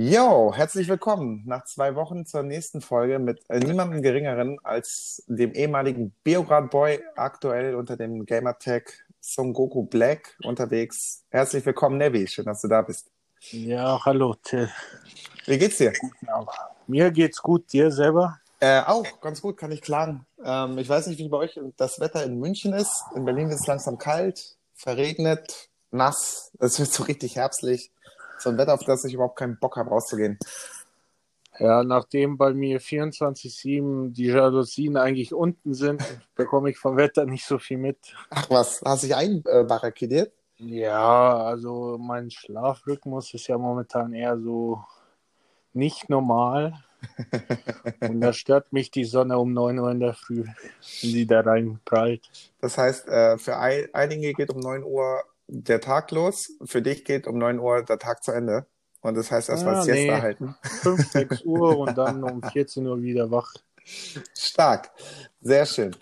Yo, herzlich willkommen nach zwei Wochen zur nächsten Folge mit äh, niemandem Geringeren als dem ehemaligen Beograd Boy, aktuell unter dem Gamertag Son Goku Black unterwegs. Herzlich willkommen, Nevi. Schön, dass du da bist. Ja, hallo Till. Wie geht's dir? Mir geht's gut, dir selber? Äh, auch, ganz gut, kann ich klagen. Ähm, ich weiß nicht, wie bei euch das Wetter in München ist. In Berlin ist es langsam kalt, verregnet, nass. Es wird so richtig herbstlich. So ein Wetter, auf das ich überhaupt keinen Bock habe, rauszugehen. Ja, nachdem bei mir 24-7 die Jalousien eigentlich unten sind, bekomme ich vom Wetter nicht so viel mit. Ach was, hast du dich einbarrikadiert? Ja, also mein Schlafrhythmus ist ja momentan eher so nicht normal. Und da stört mich die Sonne um 9 Uhr in der Früh, wenn sie da reinprallt. Das heißt, äh, für ei- einige geht um 9 Uhr der Tag los, für dich geht um 9 Uhr der Tag zu Ende. Und das heißt erstmal Ah, Siesta nee. halten. 5, 6 Uhr und dann um 14 Uhr wieder wach. Stark. Sehr schön.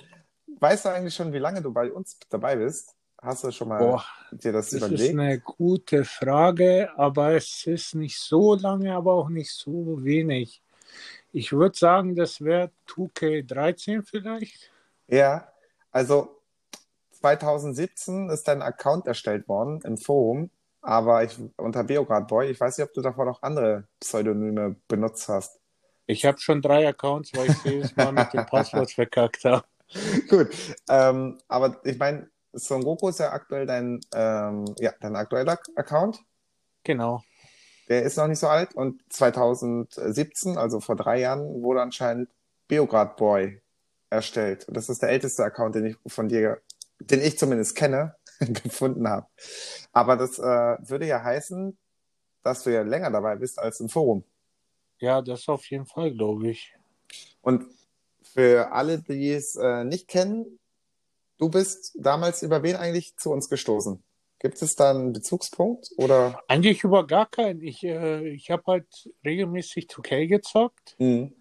Weißt du eigentlich schon, wie lange du bei uns dabei bist? Hast du schon mal Boah, dir das, Das ist überlegt? eine gute Frage, aber es ist nicht so lange, aber auch nicht so wenig. Ich würde sagen, das wäre 2K13 vielleicht. Ja, also 2017 ist dein Account erstellt worden im Forum, aber ich, unter Beograd Boy. Ich weiß nicht, ob du davor noch andere Pseudonyme benutzt hast. Ich habe schon drei Accounts, weil ich jedes Mal mit dem Passwort verkackt habe. Gut, ähm, aber ich meine, Son Goku ist ja aktuell dein, ähm, ja, dein aktueller Account. Genau. Der ist noch nicht so alt und 2017, also vor drei Jahren, wurde anscheinend Beograd Boy erstellt. Das ist der älteste Account, den ich von dir, den ich zumindest kenne, gefunden habe. Aber das äh, würde ja heißen, dass du ja länger dabei bist als im Forum. Ja, das auf jeden Fall, glaube ich. Und für alle, die es äh, nicht kennen, du bist damals über wen eigentlich zu uns gestoßen? Gibt es da einen Bezugspunkt oder? Eigentlich über gar keinen. Ich, äh, ich habe halt regelmäßig 2K gezockt Mhm.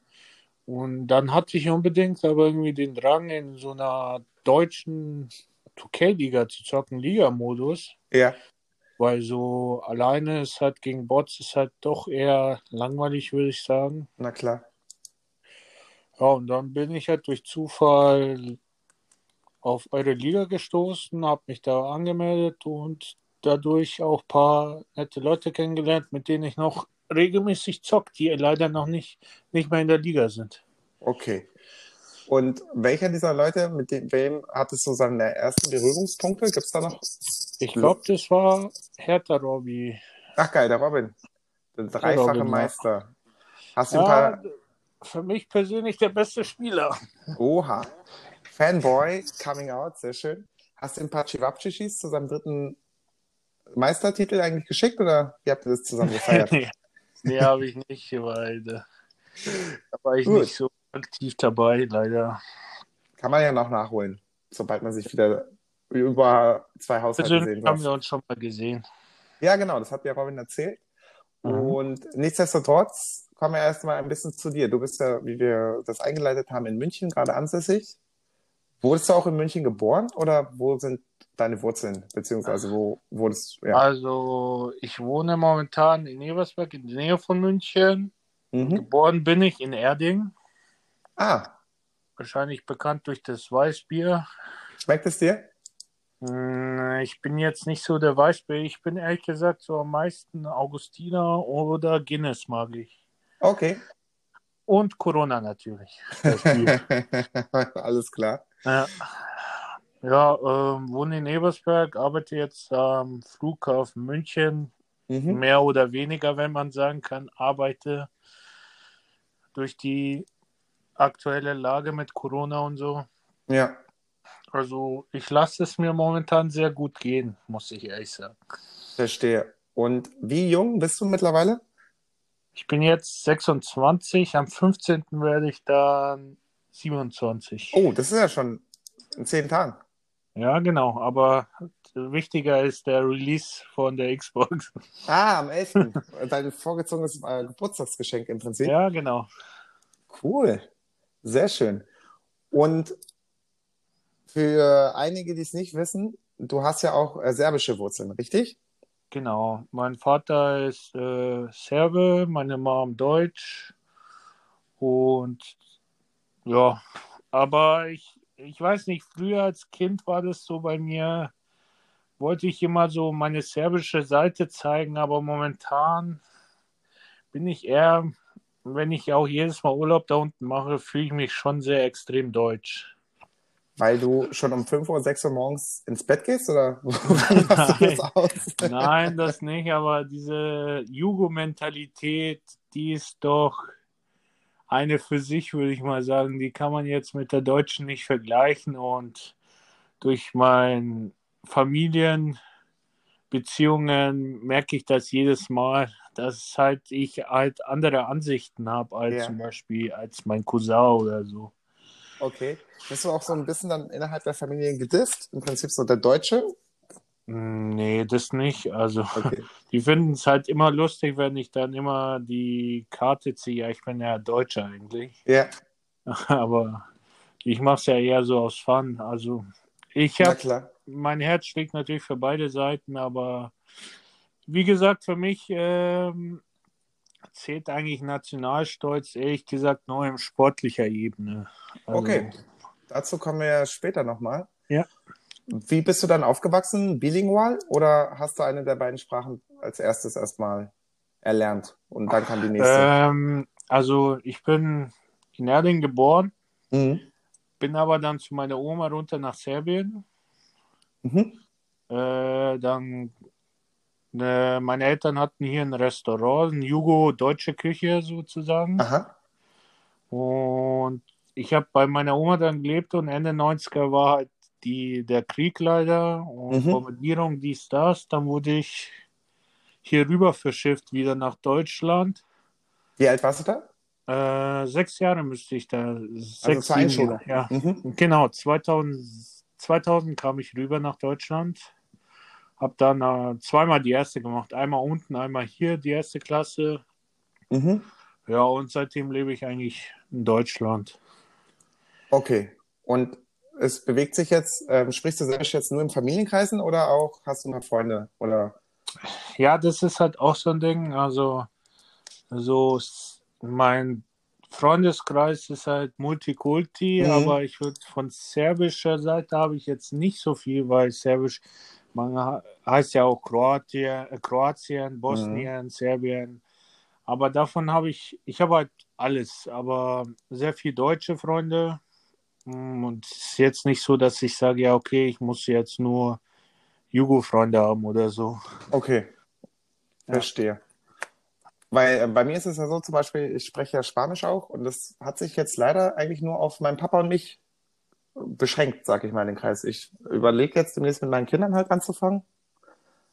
und dann hatte ich unbedingt aber irgendwie den Drang, in so einer deutschen 2K-Liga zu zocken, Liga-Modus. Ja, Weil so alleine ist halt gegen Bots ist halt doch eher langweilig, würde ich sagen. na klar. Ja, und dann bin ich halt durch Zufall auf eure Liga gestoßen, habe mich da angemeldet und dadurch auch ein paar nette Leute kennengelernt, mit denen ich noch regelmäßig zock, die leider noch nicht, nicht mehr in der Liga sind. Okay. Und welcher dieser Leute, mit dem, wem hattest du seine ersten Berührungspunkte? Gibt's da noch? Ich glaube, das war Hertha Robby. Ach geil, der Robin. Der dreifache Robin, ja. Meister. Hast du ein paar, für mich persönlich der beste Spieler. oha, Fanboy coming out, sehr schön. Hast du ein paar Chivapchichis zu seinem dritten Meistertitel eigentlich geschickt oder wie habt ihr das zusammen gefeiert? nee, habe ich nicht, weil da war ich Gut. nicht so aktiv dabei, leider. Kann man ja noch nachholen, sobald man sich wieder über zwei Haushalte sehen Persönlich haben wir uns schon mal gesehen. Ja, genau, das hat mir Robin erzählt. Mhm. Und nichtsdestotrotz kommen wir erstmal ein bisschen zu dir. Du bist ja, wie wir das eingeleitet haben, in München gerade ansässig. Wurdest du auch in München geboren oder wo sind deine Wurzeln? Beziehungsweise wo wurdest du? Ja. Also, ich wohne momentan in Eversberg in der Nähe von München. Mhm. Geboren bin ich in Erding. Ah, Wahrscheinlich bekannt durch das Weißbier. schmeckt es dir? Hm, Ich bin jetzt nicht so der Weißbier. Ich bin ehrlich gesagt so am meisten Augustiner oder Guinness mag ich. Okay. Und Corona natürlich. Alles klar. ja, ja ähm, wohne in Eversberg, arbeite jetzt am Flughafen München. Mhm. mehr oder weniger, wenn man sagen kann, arbeite durch die aktuelle Lage mit Corona und so. Ja. Also ich lasse es mir momentan sehr gut gehen, muss ich ehrlich sagen. Verstehe. Und wie jung bist du mittlerweile? Ich bin jetzt 26, am 15. werde ich dann 27. Oh, das ist ja schon in zehn Tagen. Ja, genau, aber wichtiger ist der Release von der Xbox. Ah, am 11. Dein vorgezogenes äh, Geburtstagsgeschenk im Prinzip. Ja, genau. Cool. Sehr schön. Und für einige, die es nicht wissen, du hast ja auch äh, serbische Wurzeln, richtig? Genau. Mein Vater ist äh, Serbe, meine Mom Deutsch. Und ja, aber ich, ich weiß nicht, früher als Kind war das so bei mir, wollte ich immer so meine serbische Seite zeigen, aber momentan bin ich eher, wenn ich auch jedes Mal Urlaub da unten mache, fühle ich mich schon sehr extrem deutsch. Weil du schon um 5 Uhr, 6 Uhr morgens ins Bett gehst? Oder wie machst du das aus? Nein, das nicht, aber diese Jugo-Mentalität, die ist doch eine für sich, würde ich mal sagen. Die kann man jetzt mit der deutschen nicht vergleichen und durch mein Familienbeziehungen merke ich das jedes Mal, dass halt ich halt andere Ansichten habe als Ja. zum Beispiel als mein Cousin oder so. Okay. Bist du auch so ein bisschen dann innerhalb der Familie gedisst? Im Prinzip so der Deutsche? Hm, Nee, das nicht. Also Okay. die finden es halt immer lustig, wenn ich dann immer die Karte ziehe. Ja, ich bin ja Deutscher eigentlich. Ja, Aber ich mache es ja eher so aus Fun. Also ich habe, mein Herz schlägt natürlich für beide Seiten, aber wie gesagt, für mich ähm, zählt eigentlich Nationalstolz ehrlich gesagt nur im sportlicher Ebene. Also, Okay. Dazu kommen wir später nochmal. Ja. Wie bist du dann aufgewachsen? Bilingual oder hast du eine der beiden Sprachen als erstes erstmal erlernt und dann kam die nächste? Ähm, also ich bin in Erding geboren, Mhm. bin aber dann zu meiner Oma runter nach Serbien. Mhm. Äh, dann, äh, meine Eltern hatten hier ein Restaurant, eine Jugo-deutsche Küche sozusagen. Aha. Und ich habe bei meiner Oma dann gelebt und Ende 90er war halt die, der Krieg leider und Mhm. Bombardierung, dies, das. Dann wurde ich hier rüber verschifft, wieder nach Deutschland. Wie alt warst du da? Äh, sechs Jahre müsste ich da. Sechs, Also sieben Einschulung. Jahre, Ja, Mhm. genau. 2000, 2000 kam ich rüber nach Deutschland. Hab dann äh, zweimal die erste gemacht. Einmal unten, einmal hier die erste Klasse. Mhm. Ja, und seitdem lebe ich eigentlich in Deutschland. Okay. Und es bewegt sich jetzt, ähm, sprichst du Serbisch jetzt nur in Familienkreisen oder auch hast du noch Freunde? Oder Ja, das ist halt auch so ein Ding. Also, so mein Freundeskreis ist halt Multikulti, Mhm. aber ich würde von serbischer Seite habe ich jetzt nicht so viel, weil Serbisch, man heißt ja auch Kroatien, äh, Kroatien, Bosnien, Serbien. Aber davon habe ich, ich habe halt alles, aber sehr viel deutsche Freunde. Mm, Und es ist jetzt nicht so, dass ich sage, ja, okay, ich muss jetzt nur Jugo-Freunde haben oder so. Okay, Ja. verstehe. Weil äh, bei mir ist es ja so, zum Beispiel, ich spreche ja Spanisch auch und das hat sich jetzt leider eigentlich nur auf meinen Papa und mich beschränkt, sag ich mal, den Kreis. Ich überlege jetzt demnächst mit meinen Kindern halt anzufangen,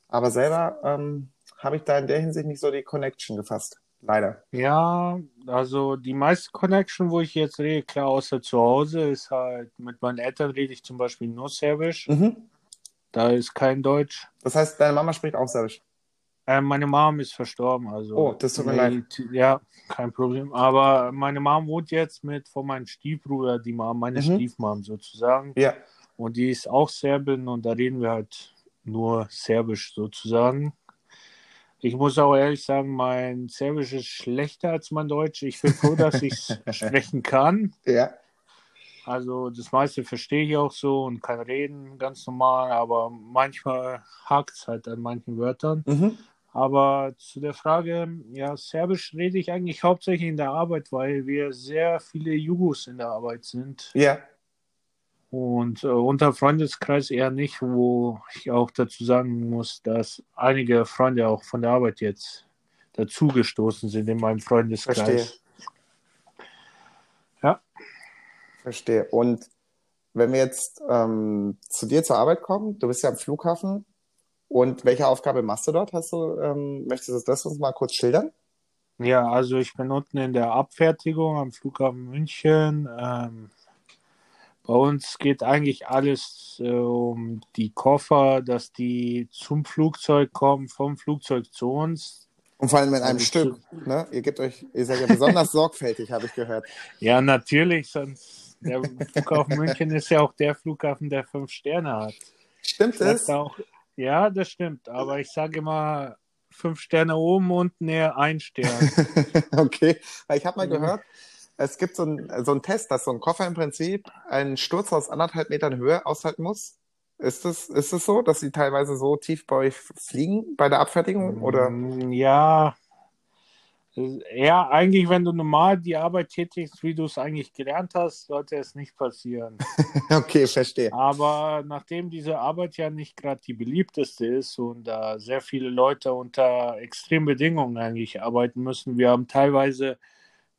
aber selber ähm, habe ich da in der Hinsicht nicht so die Connection gefasst. Leider. Ja, also die meiste Connection, wo ich jetzt rede, klar, außer zu Hause, ist halt mit meinen Eltern rede ich zum Beispiel nur Serbisch. Mhm. Da ist kein Deutsch. Das heißt, deine Mama spricht auch Serbisch. Äh, meine Mom ist verstorben, also. Oh, das tut mir leid. Ja, kein Problem. Aber meine Mom wohnt jetzt mit von meinem Stiefbruder, die Mom, meine Mhm. Stiefmom sozusagen. Ja. Und die ist auch Serbin und da reden wir halt nur Serbisch sozusagen. Ich muss auch ehrlich sagen, mein Serbisch ist schlechter als mein Deutsch. Ich bin froh, dass ich es sprechen kann. Ja. Also das meiste verstehe ich auch so und kann reden ganz normal, aber manchmal hakt es halt an manchen Wörtern. Mhm. Aber zu der Frage, ja, Serbisch rede ich eigentlich hauptsächlich in der Arbeit, weil wir sehr viele Jugos in der Arbeit sind. Ja. Und äh, unter Freundeskreis eher nicht, wo ich auch dazu sagen muss, dass einige Freunde auch von der Arbeit jetzt dazugestoßen sind in meinem Freundeskreis. Verstehe. Ja. Verstehe. Und wenn wir jetzt ähm, zu dir zur Arbeit kommen, du bist ja am Flughafen Und welche Aufgabe machst du dort? Hast du, ähm, möchtest du das uns mal kurz schildern? Ja, also ich bin unten in der Abfertigung am Flughafen München. Ähm, bei uns geht eigentlich alles äh, um die Koffer, dass die zum Flugzeug kommen, vom Flugzeug zu uns. Und vor allem in einem Also Stück. Ne? Ihr gebt euch, ihr seid ja besonders sorgfältig, habe ich gehört. Ja, natürlich, sonst der Flughafen München ist ja auch der Flughafen, der fünf Sterne hat. Stimmt es? Auch, ja, das stimmt, aber ich sage immer fünf Sterne oben, unten eher ein Stern. okay, weil ich habe mal gehört, es gibt so einen so Test, dass so ein Koffer im Prinzip einen Sturz aus anderthalb Metern Höhe aushalten muss. Ist es ist es so, dass sie teilweise so tief bei euch fliegen bei der Abfertigung? Oder? Mm, Ja, ja, eigentlich, wenn du normal die Arbeit tätigst, wie du es eigentlich gelernt hast, sollte es nicht passieren. Okay, verstehe. Aber nachdem diese Arbeit ja nicht gerade die beliebteste ist und da sehr viele Leute unter extremen Bedingungen eigentlich arbeiten müssen, wir haben teilweise,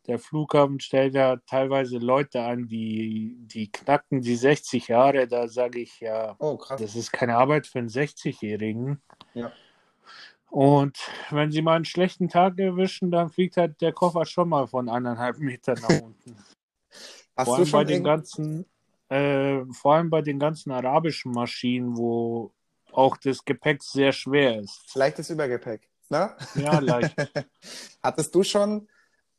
der Flughafen stellt ja teilweise Leute an, die, die knacken die 60 Jahre, da sage ich ja, Oh, das ist keine Arbeit für einen 60-Jährigen. Ja. Und wenn sie mal einen schlechten Tag erwischen, dann fliegt halt der Koffer schon mal von eineinhalb Metern nach unten. Hast vor du allem bei den ganzen, äh, vor allem bei den ganzen arabischen Maschinen, wo auch das Gepäck sehr schwer ist. leichtes Übergepäck? Ne? Ja, leicht. Hattest du schon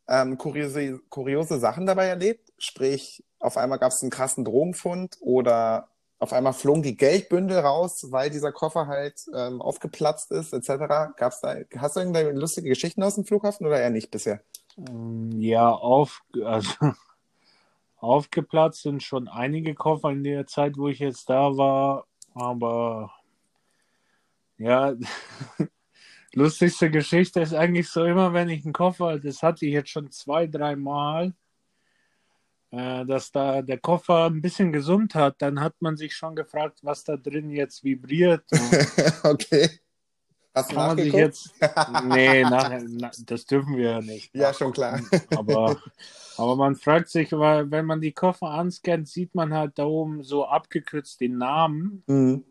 ähm, kuriose, kuriose Sachen dabei erlebt? Sprich, auf einmal gab es einen krassen Drogenfund oder auf einmal flogen die Geldbündel raus, weil dieser Koffer halt ähm, aufgeplatzt ist, etc. Gab's da, hast du irgendeine lustige Geschichten aus dem Flughafen oder eher nicht bisher? Ähm, Ja, auf, also, aufgeplatzt sind schon einige Koffer in der Zeit, wo ich jetzt da war, aber ja, lustigste Geschichte ist eigentlich so immer, wenn ich einen Koffer, das hatte ich jetzt schon zwei, drei Mal, dass da der Koffer ein bisschen gesummt hat, dann hat man sich schon gefragt, was da drin jetzt vibriert. Okay. Hast du kann man sich jetzt, nee, nachher, na, das dürfen wir ja nicht. Ja, schon klar. Aber, aber man fragt sich, weil wenn man die Koffer anscannt, sieht man halt da oben so abgekürzt den Namen. Mhm.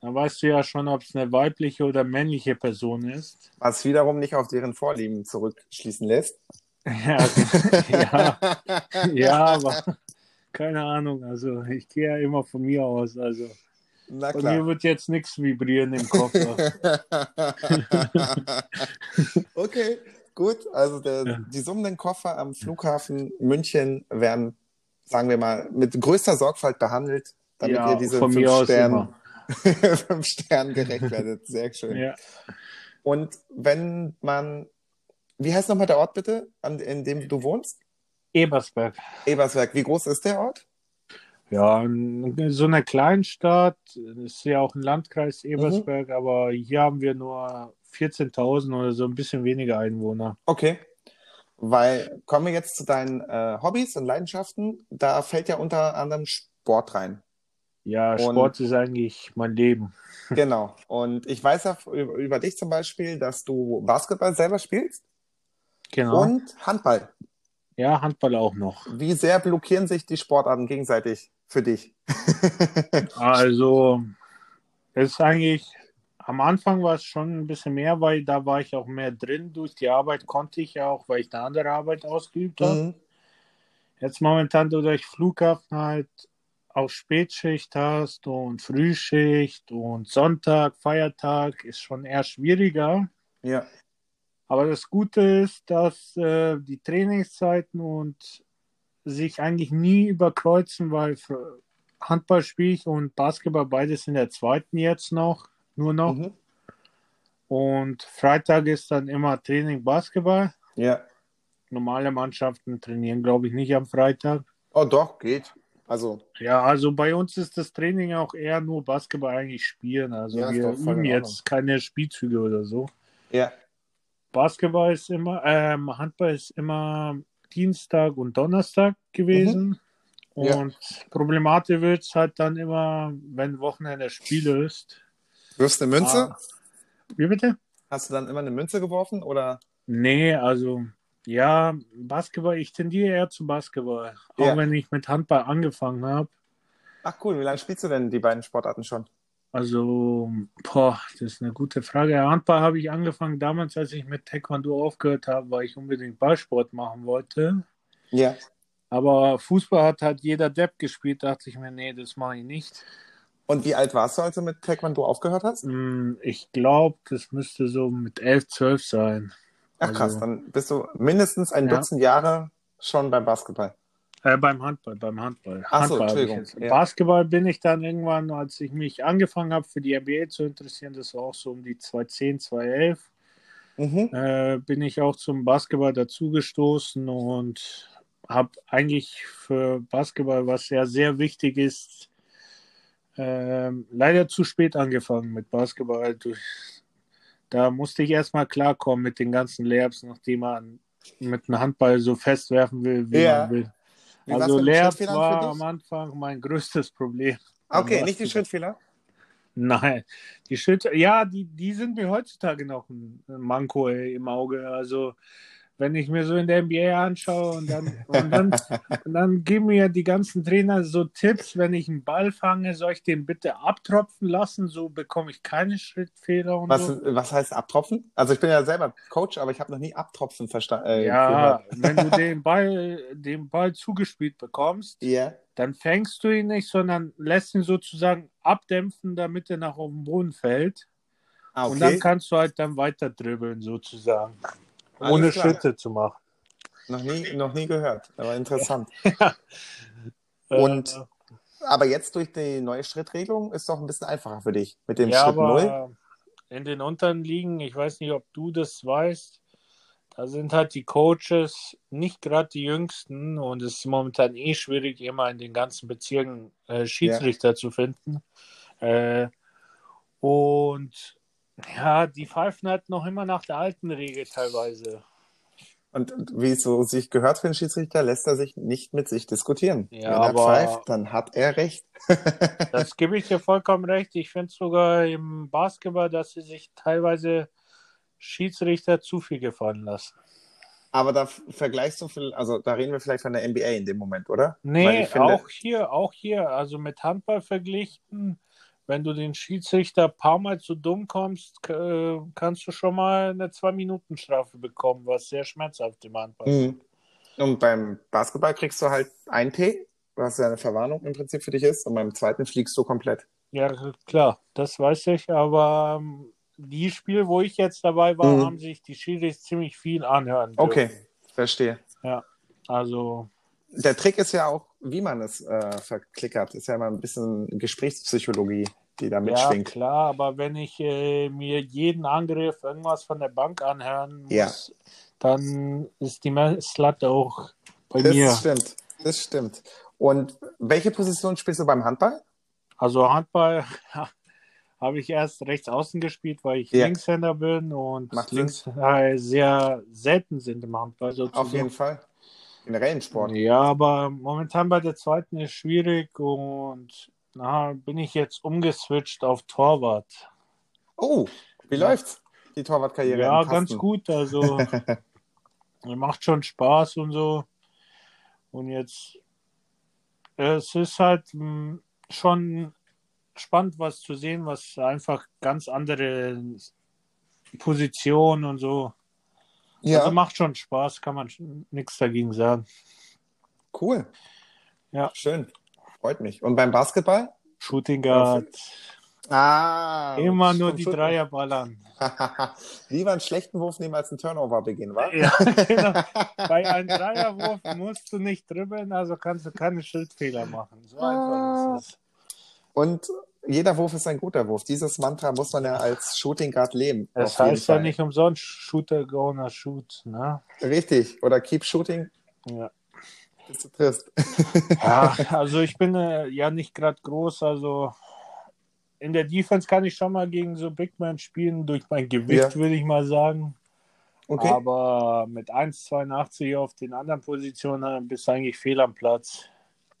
Dann weißt du ja schon, ob es eine weibliche oder männliche Person ist. Was wiederum nicht auf deren Vorlieben zurückschließen lässt. Ja, ja, ja, aber keine Ahnung. Also ich gehe ja immer von mir aus. Also Na klar. mir wird jetzt nichts vibrieren im Koffer. okay, gut. Also der, Ja. die summenden Koffer am Flughafen München werden, sagen wir mal, mit größter Sorgfalt behandelt, damit ja, ihr diese von fünf mir aus Sterne, immer. fünf Sternen gerecht werdet. Sehr schön. Ja. Und wenn man, wie heißt nochmal der Ort bitte, an, in dem du wohnst? Ebersberg. Ebersberg. Wie groß ist der Ort? Ja, in so einer Kleinstadt, ist ja auch ein Landkreis Ebersberg, aber hier haben wir nur 14.000 oder so ein bisschen weniger Einwohner. Okay. Weil, kommen wir jetzt zu deinen äh, Hobbys und Leidenschaften. Da fällt ja unter anderem Sport rein. Ja, Und- Sport ist eigentlich mein Leben. Genau. Und ich weiß ja über, über dich zum Beispiel, dass du Basketball selber spielst Genau. und Handball. Ja, Handball auch noch. Wie sehr blockieren sich die Sportarten gegenseitig für dich? Also, es ist eigentlich, am Anfang war es schon ein bisschen mehr, weil da war ich auch mehr drin. Durch die Arbeit konnte ich ja auch, weil ich eine andere Arbeit ausgeübt habe. Mhm. Jetzt momentan du durch Flughafen halt auch Spätschicht hast und Frühschicht und Sonntag, Feiertag ist schon eher schwieriger. Ja. Aber das Gute ist, dass äh, die Trainingszeiten und sich eigentlich nie überkreuzen, weil Handball spiele ich und Basketball beides in der zweiten jetzt noch, nur noch. Mhm. Und Freitag ist dann immer Training Basketball. Ja. Normale Mannschaften trainieren, glaube ich, nicht am Freitag. Oh, doch, geht. Also, Ja, also bei uns ist das Training auch eher nur Basketball eigentlich spielen. Also Ja, wir üben jetzt keine Spielzüge oder so. ja. Basketball ist immer, ähm, Handball ist immer Dienstag und Donnerstag gewesen. Mhm. Ja. Und problematisch wird es halt dann immer, wenn Wochenende Spiel ist. Wirfst du eine Münze? Ah. Wie bitte? Hast du dann immer eine Münze geworfen oder? Nee, also ja, Basketball, ich tendiere eher zu Basketball. Auch Ja. wenn ich mit Handball angefangen habe. Ach cool, wie lange spielst du denn die beiden Sportarten schon? Also, boah, das ist eine gute Frage. Handball habe ich angefangen damals, als ich mit Taekwondo aufgehört habe, weil ich unbedingt Ballsport machen wollte. Ja. Aber Fußball hat halt jeder Depp gespielt, dachte ich mir, nee, das mache ich nicht. Und wie alt warst du, als du mit Taekwondo aufgehört hast? Hm, Ich glaube, das müsste so mit 11, 12 sein. Ach krass, Also- dann bist du mindestens ein Ja. Dutzend Jahre schon beim Basketball. Äh, beim Handball, beim Handball. Ach so, Handball habe ich Entschuldigung, ja. Basketball bin ich dann irgendwann, als ich mich angefangen habe, für die NBA zu interessieren, das war auch so um die 2010, 2011, Mhm. äh, bin ich auch zum Basketball dazugestoßen und habe eigentlich für Basketball, was ja sehr wichtig ist, ähm, leider zu spät angefangen mit Basketball. Da musste ich erstmal klarkommen mit den ganzen Layups, nachdem man mit einem Handball so festwerfen will, wie Ja. man will. Wie Also Schrittfehlern war am? Anfang mein größtes Problem. Okay, nicht die. Schrittfehler. Nein, die Schritte, ja, die, die sind mir heutzutage noch ein ein Manko ey, im Auge. Also, wenn ich mir so in der NBA anschaue und dann, und dann, und dann geben mir die ganzen Trainer so Tipps, wenn ich einen Ball fange, soll ich den bitte abtropfen lassen, so bekomme ich keine Schrittfehler und Was, so. was heißt abtropfen? Also ich bin ja selber Coach, aber ich habe noch nie abtropfen verstanden. Äh, Ja, wenn du den Ball, den Ball zugespielt bekommst, Ja. dann fängst du ihn nicht, sondern lässt ihn sozusagen abdämpfen, damit er nach auf den Boden fällt. Ah, Und dann okay. kannst du halt dann weiter dribbeln, sozusagen. Alles Ohne klar. Schritte zu machen. Noch nie, noch nie gehört, aber interessant. Äh, Und Aber jetzt durch die neue Schrittregelung ist doch ein bisschen einfacher für dich. Mit dem ja, Schritt Null. aber in den unteren Ligen, ich weiß nicht, ob du das weißt, da sind halt die Coaches nicht gerade die jüngsten und es ist momentan eh schwierig, immer in den ganzen Bezirken äh, Schiedsrichter zu finden. Äh, und ja, die pfeifen halt noch immer nach der alten Regel teilweise. Und wie es so sich gehört für einen Schiedsrichter, lässt er sich nicht mit sich diskutieren. Ja, Wenn er aber- pfeift, dann hat er recht. Das gebe ich dir vollkommen recht. Ich finde sogar im Basketball, dass sie sich teilweise Schiedsrichter zu viel gefallen lassen. Aber da vergleichst du, viel, also da reden wir vielleicht von der NBA in dem Moment, oder? Nee, finde- auch hier, auch hier, also mit Handball verglichen, wenn du den Schiedsrichter ein paar Mal zu dumm kommst, äh, kannst du schon mal eine Zwei-Minuten-Strafe bekommen, was sehr schmerzhaft im Handball ist. Mhm. Und beim Basketball kriegst du halt ein T, was ja eine Verwarnung im Prinzip für dich ist, und beim zweiten fliegst du komplett. Ja, klar, das weiß ich, aber ähm, die Spiel, wo ich jetzt dabei war, Mhm. haben sich die Schiris ziemlich viel anhören dürfen. Okay, verstehe. Also, Der Trick ist ja auch, wie man es äh, verklickert. Ist ja immer ein bisschen Gesprächspsychologie, die da ja, mitschwingt. klar, aber wenn ich äh, mir jeden Angriff irgendwas von der Bank anhören muss, Ja. dann ist die Messlatte auch bei Das mir. stimmt. Das stimmt. Und welche Position spielst du beim Handball? Also Handball habe ich erst rechts außen gespielt, weil ich Ja. Linkshänder bin und Macht links äh, sehr selten sind im Handball sozusagen. Auf jeden Fall. Generell im Sport. Ja, aber momentan bei der zweiten ist schwierig und na, bin ich jetzt umgeswitcht auf Torwart. Oh, wie Ja. läuft's? Die Torwartkarriere Ja, ganz gut. Also macht schon Spaß und so. Und jetzt es ist halt mh, schon spannend, was zu sehen, was einfach ganz andere Positionen und so. Ja, Also macht schon Spaß, kann man nichts dagegen sagen. cool. Ja. Schön. Freut mich. Und beim Basketball? Shooting Guard, Ah. immer nur die Football. Dreier ballern. Lieber einen schlechten Wurf nehmen als einen Turnover beginnen, wa? Ja, genau. Bei einem Dreierwurf musst du nicht dribbeln, also kannst du keine Schildfehler machen. So einfach ist es. Und jeder Wurf ist ein guter Wurf. Dieses Mantra muss man ja als Shooting Guard leben. Das heißt ja nicht umsonst Shooter gonna shoot, ne? Richtig. Oder keep shooting, Ja. Bis du triffst. ja, also ich bin äh, ja nicht gerade groß, also in der Defense kann ich schon mal gegen so Big Man spielen, durch mein Gewicht, Ja. würde ich mal sagen. Okay. Aber mit 1,82 auf den anderen Positionen äh, bist du eigentlich fehl am Platz.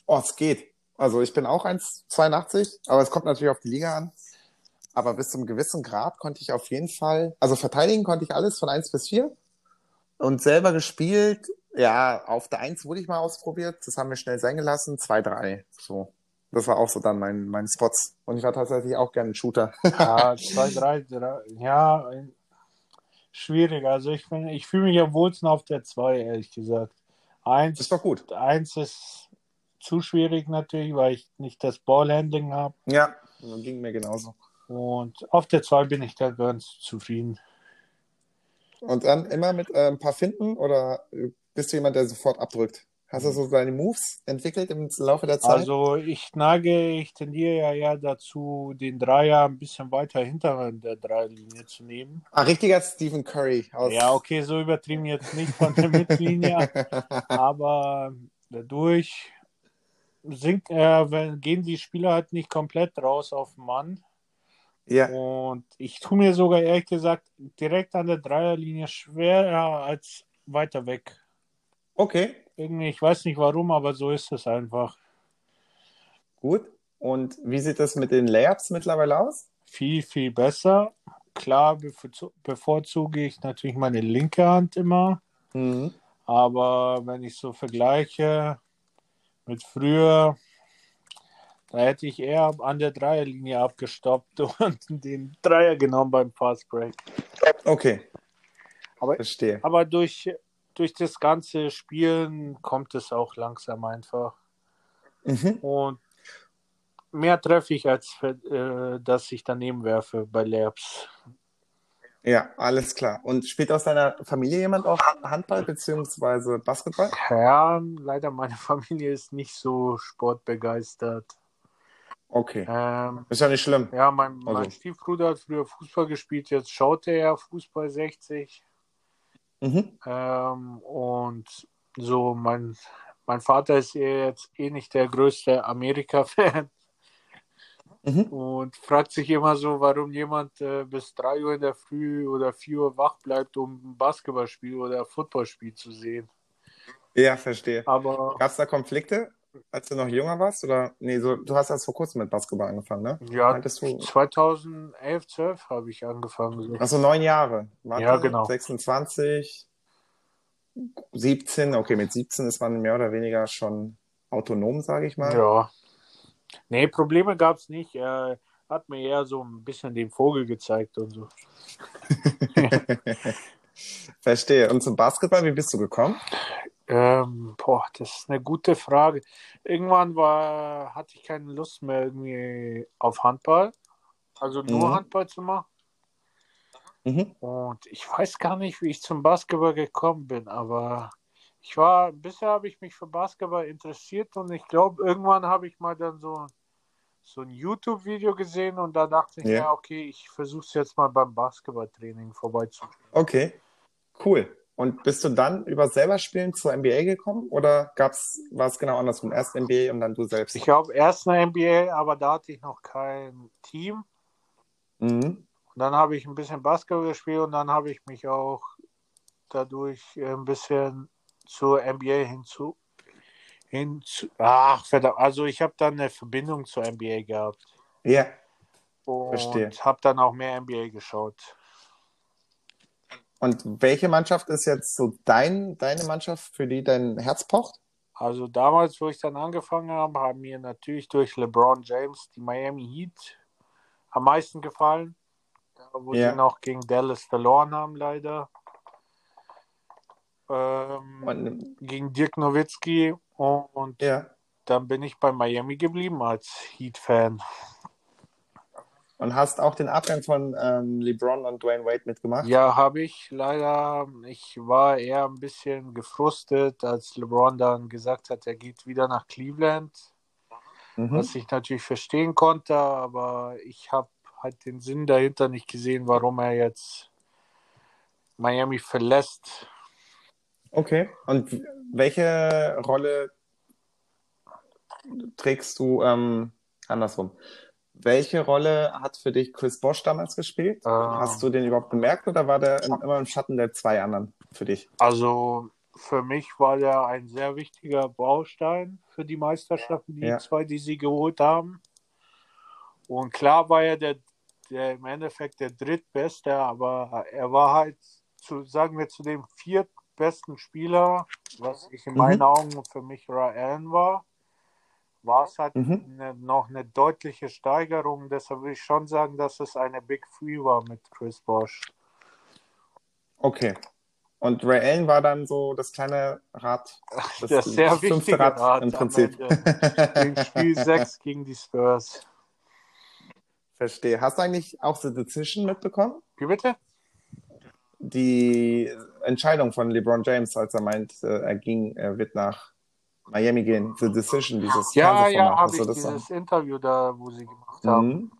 Oh, es geht. Also ich bin auch 1,82, aber es kommt natürlich auf die Liga an. Aber bis zum gewissen Grad konnte ich auf jeden Fall, also verteidigen konnte ich alles von 1 bis 4. Und selber gespielt, ja, auf der 1 wurde ich mal ausprobiert. Das haben wir schnell sein gelassen. 2, 3. So. Das war auch so dann mein, mein Spots. Und ich war tatsächlich auch gerne ein Shooter. Ja, zwei, drei, drei ja, schwierig. Also ich bin, ich fühle mich am wohlsten auf der zwei, ehrlich gesagt. Eins, ist doch gut. eins ist zu schwierig natürlich, weil ich nicht das Ballhandling habe. Ja, ging mir genauso. Und auf der zwei bin ich da ganz zufrieden. Und dann immer mit äh, ein paar Finden oder bist du jemand, der sofort abdrückt? Hast du so deine Moves entwickelt im Laufe der Zeit? Also ich neige, ich tendiere ja eher dazu, den Dreier ein bisschen weiter hinter der Dreierlinie zu nehmen. ah, richtiger Stephen Curry aus. Ja, okay, so übertrieben jetzt nicht von der Mittellinie, aber dadurch sinkt, äh, wenn, gehen die Spieler halt nicht komplett raus auf den Mann. ja. Und ich tue mir sogar ehrlich gesagt direkt an der Dreierlinie schwerer als weiter weg. Okay, Irgendwie, ich weiß nicht warum, aber so ist es einfach. gut. Und wie sieht das mit den Layups mittlerweile aus? Viel, viel besser. Klar bevorzu- bevorzuge ich natürlich meine linke Hand immer. Mhm. Aber wenn ich so vergleiche mit früher, da hätte ich eher an der Dreierlinie abgestoppt und den Dreier genommen beim Fast Break. Okay, Aber, verstehe. aber durch, durch das ganze Spielen kommt es auch langsam einfach. Mhm. Und mehr treffe ich, als äh, dass ich daneben werfe bei Labs. Ja, alles klar. Und spielt aus deiner Familie jemand auch Handball beziehungsweise Basketball? Ja, leider meine Familie ist nicht so sportbegeistert. Okay, Ähm, ist ja nicht schlimm. Ja, mein, mein Also- Stiefbruder hat früher Fußball gespielt, jetzt schaut er Fußball 60. Mhm. Ähm, und so, mein, mein Vater ist eh jetzt eh nicht der größte Amerika-Fan Mhm. und fragt sich immer so, warum jemand äh, bis 3 Uhr in der Früh oder 4 Uhr wach bleibt, um ein Basketballspiel oder ein Footballspiel zu sehen. Ja, verstehe. Aber Gab es da Konflikte, als du noch jünger warst? Oder nee, so, du hast erst vor kurzem mit Basketball angefangen, ne? ja, du? 2011, 12 habe ich angefangen. So. Also neun Jahre. Warte, Ja, genau. 26, 17, okay, mit 17 ist man mehr oder weniger schon autonom, sage ich mal. Ja. Nee, Probleme gab es nicht. Er hat mir eher so ein bisschen den Vogel gezeigt und so. Verstehe. Und zum Basketball, wie bist du gekommen? Ähm, boah, das ist eine gute Frage. Irgendwann war, hatte ich keine Lust mehr irgendwie auf Handball. Also nur Mhm. Handball zu machen. Mhm. Und ich weiß gar nicht, wie ich zum Basketball gekommen bin, aber ich war, bisher habe ich mich für Basketball interessiert und ich glaube, irgendwann habe ich mal dann so, so ein YouTube-Video gesehen und da dachte ich, Ja. ja, okay, ich versuche es jetzt mal beim Basketballtraining vorbeizuschauen. Okay, cool. Und bist du dann über selber Spielen zur NBA gekommen oder gab's, war es genau andersrum? Erst NBA und dann du selbst? Ich glaube, erst eine NBA, aber da hatte ich noch kein Team. Mhm. Und dann habe ich ein bisschen Basketball gespielt und dann habe ich mich auch dadurch ein bisschen zur NBA hinzu. hinzu ach, verdammt. Also ich habe dann eine Verbindung zur NBA gehabt. Ja, Und Verstehe. habe dann auch mehr NBA geschaut. Und welche Mannschaft ist jetzt so dein, deine Mannschaft, für die dein Herz pocht? Also damals, wo ich dann angefangen habe, haben mir natürlich durch LeBron James die Miami Heat am meisten gefallen. Wo Ja. sie noch gegen Dallas verloren haben, leider. Ähm, Und, gegen Dirk Nowitzki und ja. dann bin ich bei Miami geblieben als Heat-Fan. Und hast auch den Abgang von ähm, LeBron und Dwayne Wade mitgemacht? Ja, habe ich leider. Ich war eher ein bisschen gefrustet, als LeBron dann gesagt hat, er geht wieder nach Cleveland, Mhm. was ich natürlich verstehen konnte, aber ich habe halt den Sinn dahinter nicht gesehen, warum er jetzt Miami verlässt. Okay. Und welche Rolle trägst du ähm, andersrum? Welche Rolle hat für dich Chris Bosch damals gespielt? Ähm. Hast du den überhaupt bemerkt oder war der im- immer im Schatten der zwei anderen für dich? Also für mich war der ein sehr wichtiger Baustein für die Meisterschaften, die Ja. zwei, die sie geholt haben. Und klar war er der, der im Endeffekt der drittbeste, aber er war halt zu, sagen wir, zu dem viertbesten Spieler, was ich in Mhm. meinen Augen für mich Ryan war. War es halt Mhm. ne, noch eine deutliche Steigerung. Deshalb würde ich schon sagen, dass es eine Big Three war mit Chris Bosch. Okay. Und Ray Allen war dann so das kleine Rad, das, Das sehr fünfte Rad, Rad im Prinzip. Im Spiel 6 gegen die Spurs. Verstehe. Hast du eigentlich auch The Decision mitbekommen? Wie bitte? Die Entscheidung von LeBron James, als er meint, äh, er ging, er wird nach Miami gehen. The Decision, dieses Ja, ja, habe ich das dieses Interview da, wo sie gemacht haben. Mhm.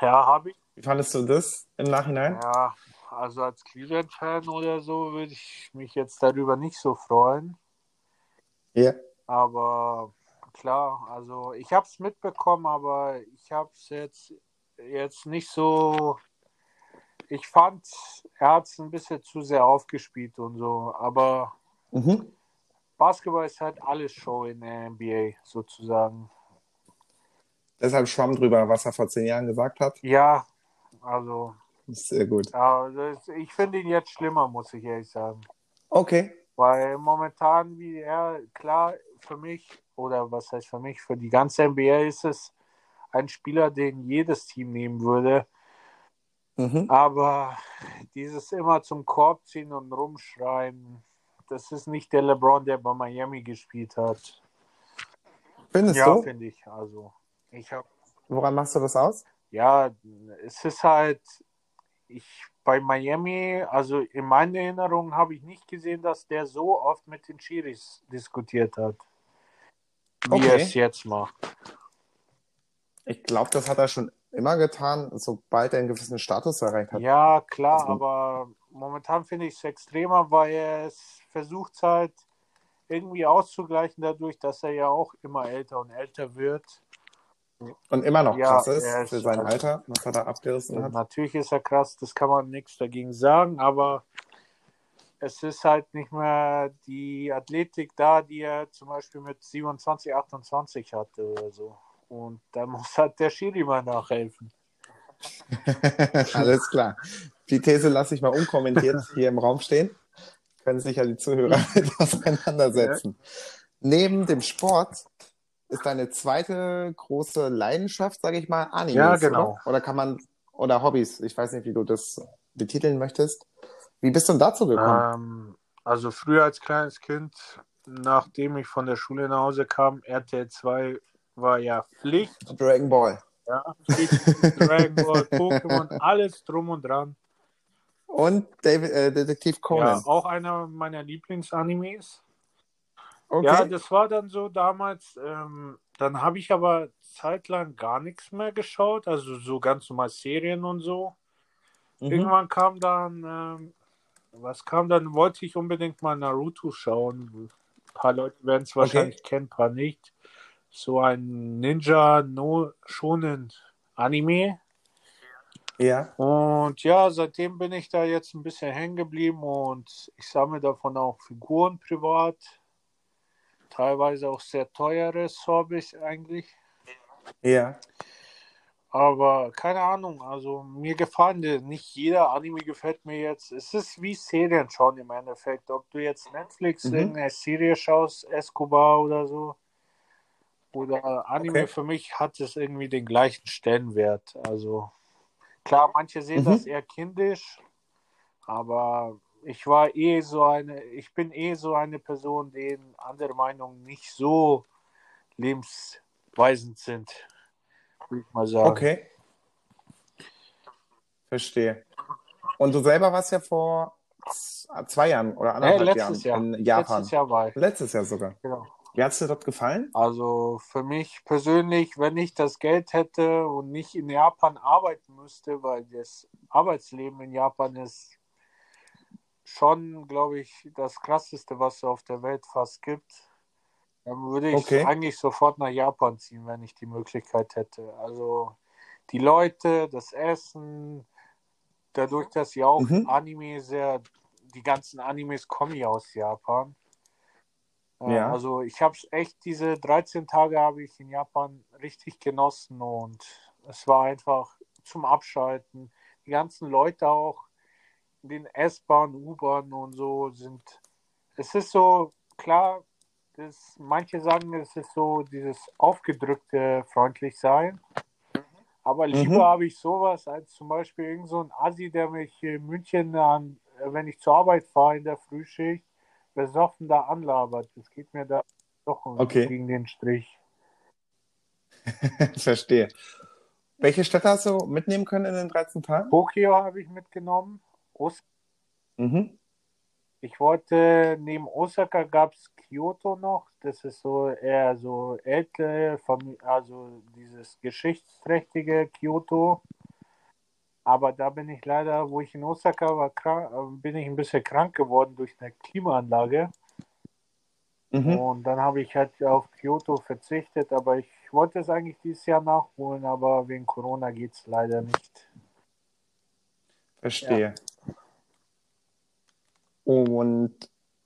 Ja, habe ich. Wie fandest du das im Nachhinein? Ja, also als Cleveland-Fan oder so würde ich mich jetzt darüber nicht so freuen. Ja. Aber klar, also ich habe es mitbekommen, aber ich habe es jetzt, jetzt nicht so. Ich fand, er hat es ein bisschen zu sehr aufgespielt und so. Aber Mhm. Basketball ist halt alles Show in der NBA sozusagen. Deshalb schwamm drüber, was er vor zehn Jahren gesagt hat. Ja, also sehr gut. das, ich finde ihn jetzt schlimmer, muss ich ehrlich sagen. Okay. Weil momentan, wie er, klar, für mich, oder was heißt für mich, für die ganze NBA ist es ein Spieler, den jedes Team nehmen würde. Mhm. Aber dieses immer zum Korb ziehen und rumschreien, das ist nicht der LeBron, der bei Miami gespielt hat. Findest ja, du? finde ich. Also, ich habe, Woran machst du das aus? ja, es ist halt, ich bei Miami, also in meiner Erinnerung habe ich nicht gesehen, dass der so oft mit den Schiris diskutiert hat, wie Okay. er es jetzt macht. Ich glaube, das hat er schon immer getan, sobald er einen gewissen Status erreicht hat. Ja, klar, Also- aber momentan finde ich es extremer, weil er es versucht halt irgendwie auszugleichen dadurch, dass er ja auch immer älter und älter wird. Und immer noch Ja, krass ist ist für sein Alter, was er da abgerissen hat. Natürlich ist er krass, das kann man nichts dagegen sagen, aber es ist halt nicht mehr die Athletik da, die er zum Beispiel mit 27, 28 hatte oder so. Und da muss halt der Schiri mal nachhelfen. Alles klar. Die These lasse ich mal unkommentiert hier im Raum stehen. Können sich ja die Zuhörer mit auseinandersetzen. Neben dem Sport ist deine zweite große Leidenschaft, sage ich mal, Animes, Ja, genau. Oder? oder kann man, oder Hobbys, ich weiß nicht, wie du das betiteln möchtest. Wie bist du denn dazu gekommen? Ähm, also früher als kleines Kind, nachdem ich von der Schule nach Hause kam, RTL 2 war ja Pflicht. Dragon Ball. Ja, Pflicht Dragon Ball, Pokémon, alles drum und dran. Und David, äh, Detektiv Ja, Conan. auch einer meiner Lieblingsanimes. okay. Ja, das war dann so damals. Ähm, dann habe ich aber zeitlang gar nichts mehr geschaut, also so ganz normal Serien und so. mhm. Irgendwann kam dann, ähm, was kam dann, wollte ich unbedingt mal Naruto schauen. Ein paar Leute werden es wahrscheinlich kennen, ein paar nicht. So ein Ninja no Shonen Anime. Ja. Und ja, seitdem bin ich da jetzt ein bisschen hängen geblieben und ich sammle davon auch Figuren privat. Teilweise auch sehr teures Hobbys eigentlich. Ja. Aber keine Ahnung, also mir gefallen die. Nicht jeder Anime gefällt mir jetzt. Es ist wie Serien schauen im Endeffekt. Ob du jetzt Netflix Mhm. irgendeine Serie schaust, Escobar oder so. Oder Anime Okay. für mich hat es irgendwie den gleichen Stellenwert. Also klar, manche sehen Mhm. das eher kindisch, aber ich war eh so eine, ich bin eh so eine Person, denen andere Meinungen nicht so lebensweisend sind, würde ich mal sagen. Okay. Verstehe. Und du selber warst ja vor zwei Jahren oder Äh, anderthalb letztes Jahren Jahr. in Japan. Letztes Jahr war ich. Letztes Jahr sogar. Genau. Wie hat es dir dort gefallen? Also für mich persönlich, wenn ich das Geld hätte und nicht in Japan arbeiten müsste, weil das Arbeitsleben in Japan ist schon, glaube ich, das krasseste, was es auf der Welt fast gibt, dann würde ich Okay. eigentlich sofort nach Japan ziehen, wenn ich die Möglichkeit hätte. Also die Leute, das Essen, dadurch, dass ja auch Mhm. Anime sehr, die ganzen Animes kommen ja aus Japan. Äh, Ja. Also ich habe echt diese 13 Tage habe ich in Japan richtig genossen und es war einfach zum Abschalten. Die ganzen Leute auch in den S-Bahn, U-Bahn und so sind. Es ist so klar, das, manche sagen, es ist so dieses aufgedrückte freundlich sein. Aber lieber Mhm. habe ich sowas als zum Beispiel irgend so ein Assi, der mich in München an, wenn ich zur Arbeit fahre in der Frühschicht, besoffen da anlabert. Das geht mir da doch Okay. gegen den Strich. Verstehe. Welche Städte hast du mitnehmen können in den 13 Tagen? Tokio habe ich mitgenommen. Os Mhm. ich wollte, neben Osaka gab es Kyoto noch. Das ist so eher so ältere, also dieses geschichtsträchtige Kyoto. Aber da bin ich leider, wo ich in Osaka war, krank, bin ich ein bisschen krank geworden durch eine Klimaanlage. Mhm. Und dann habe ich halt auf Kyoto verzichtet. Aber ich wollte es eigentlich dieses Jahr nachholen, aber wegen Corona geht es leider nicht. Verstehe. Und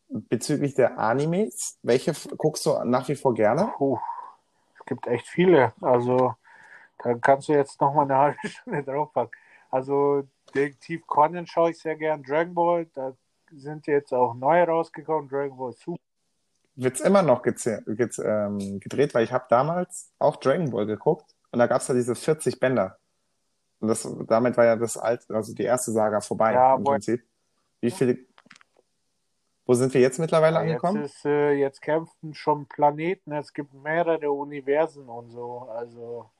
bezüglich der Animes, welche guckst du nach wie vor gerne? Puh, es gibt echt viele. Also, da kannst du jetzt noch mal eine halbe Stunde draufpacken. Also, Detektiv Conan schaue ich sehr gern. Dragon Ball, da sind jetzt auch neue rausgekommen. Dragon Ball Super. Wird's immer noch ähm, gedreht, weil ich habe damals auch Dragon Ball geguckt und da gab's ja diese 40 Bänder. Und das, damit war ja das alte, also die erste Saga vorbei Ja, im wo- Prinzip. Wie viele, wo sind wir jetzt mittlerweile Jetzt, angekommen? ist, äh, jetzt kämpfen schon Planeten. Es gibt mehrere Universen und so. Also,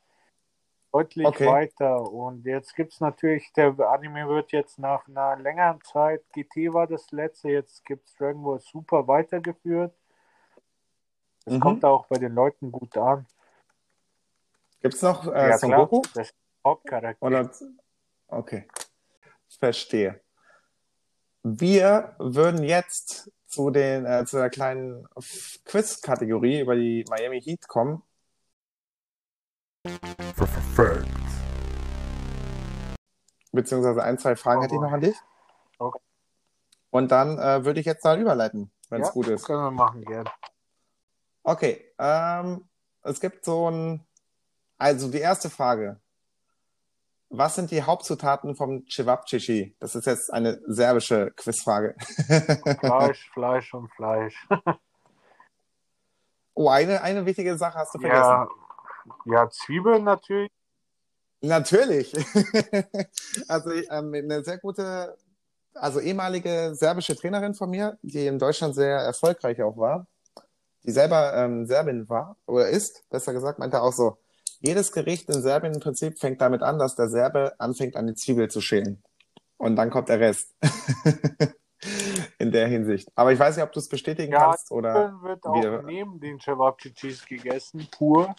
deutlich Okay. weiter. Und jetzt gibt es natürlich, der Anime wird jetzt nach einer längeren Zeit, GT war das letzte, jetzt gibt es Dragon Ball Super weitergeführt. Das Mhm. kommt auch bei den Leuten gut an. Gibt's noch äh, ja, Son klar, Goku? das ist Hauptcharakter. Oder? Okay. Verstehe. Wir würden jetzt zu den, äh, zu der kleinen Quiz-Kategorie über die Miami Heat kommen. Beziehungsweise ein, zwei Fragen hätte ich noch an dich. Okay. Und dann äh, würde ich jetzt mal überleiten, wenn es ja, gut ist. Können wir machen, gern. Okay, ähm, es gibt so ein, also die erste Frage. Was sind die Hauptzutaten vom Cevapcici? Das ist jetzt eine serbische Quizfrage. Fleisch, Fleisch und Fleisch. oh, eine, eine wichtige Sache hast du vergessen. Ja, ja, Zwiebeln natürlich. Natürlich. also ähm, eine sehr gute, also ehemalige serbische Trainerin von mir, die in Deutschland sehr erfolgreich auch war, die selber ähm, Serbin war oder ist, besser gesagt, meinte auch so, jedes Gericht in Serbien im Prinzip fängt damit an, dass der Serbe anfängt, an die Zwiebel zu schälen. Und dann kommt der Rest. in der Hinsicht. Aber ich weiß nicht, ob du es bestätigen Ja, kannst oder. Zwiebeln wird auch wir- neben den Cevapcicis gegessen, pur.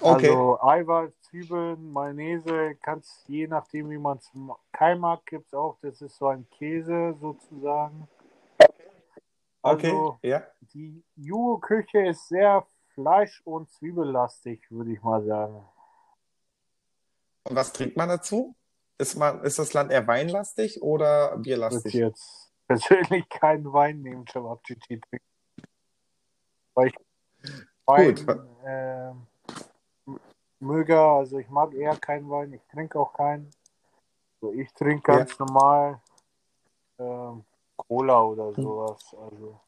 Okay. Also Eiweiß, Zwiebeln, Mayonnaise, kannst je nachdem, wie man es kein mag, gibt es auch. Das ist so ein Käse sozusagen. okay. Also Ja. die Jugo-Küche ist sehr fleisch- und zwiebellastig, würde ich mal sagen. Und was trinkt man dazu? Ist, man, ist das Land eher weinlastig oder Ich würde bierlastig? jetzt persönlich keinen Wein nehmen, Cevapcici trinken. Weil ich Wein Gut. ähm, möge, also ich mag eher keinen Wein, ich trinke auch keinen. Also ich trinke ganz normal ähm, Cola oder Hm. sowas, also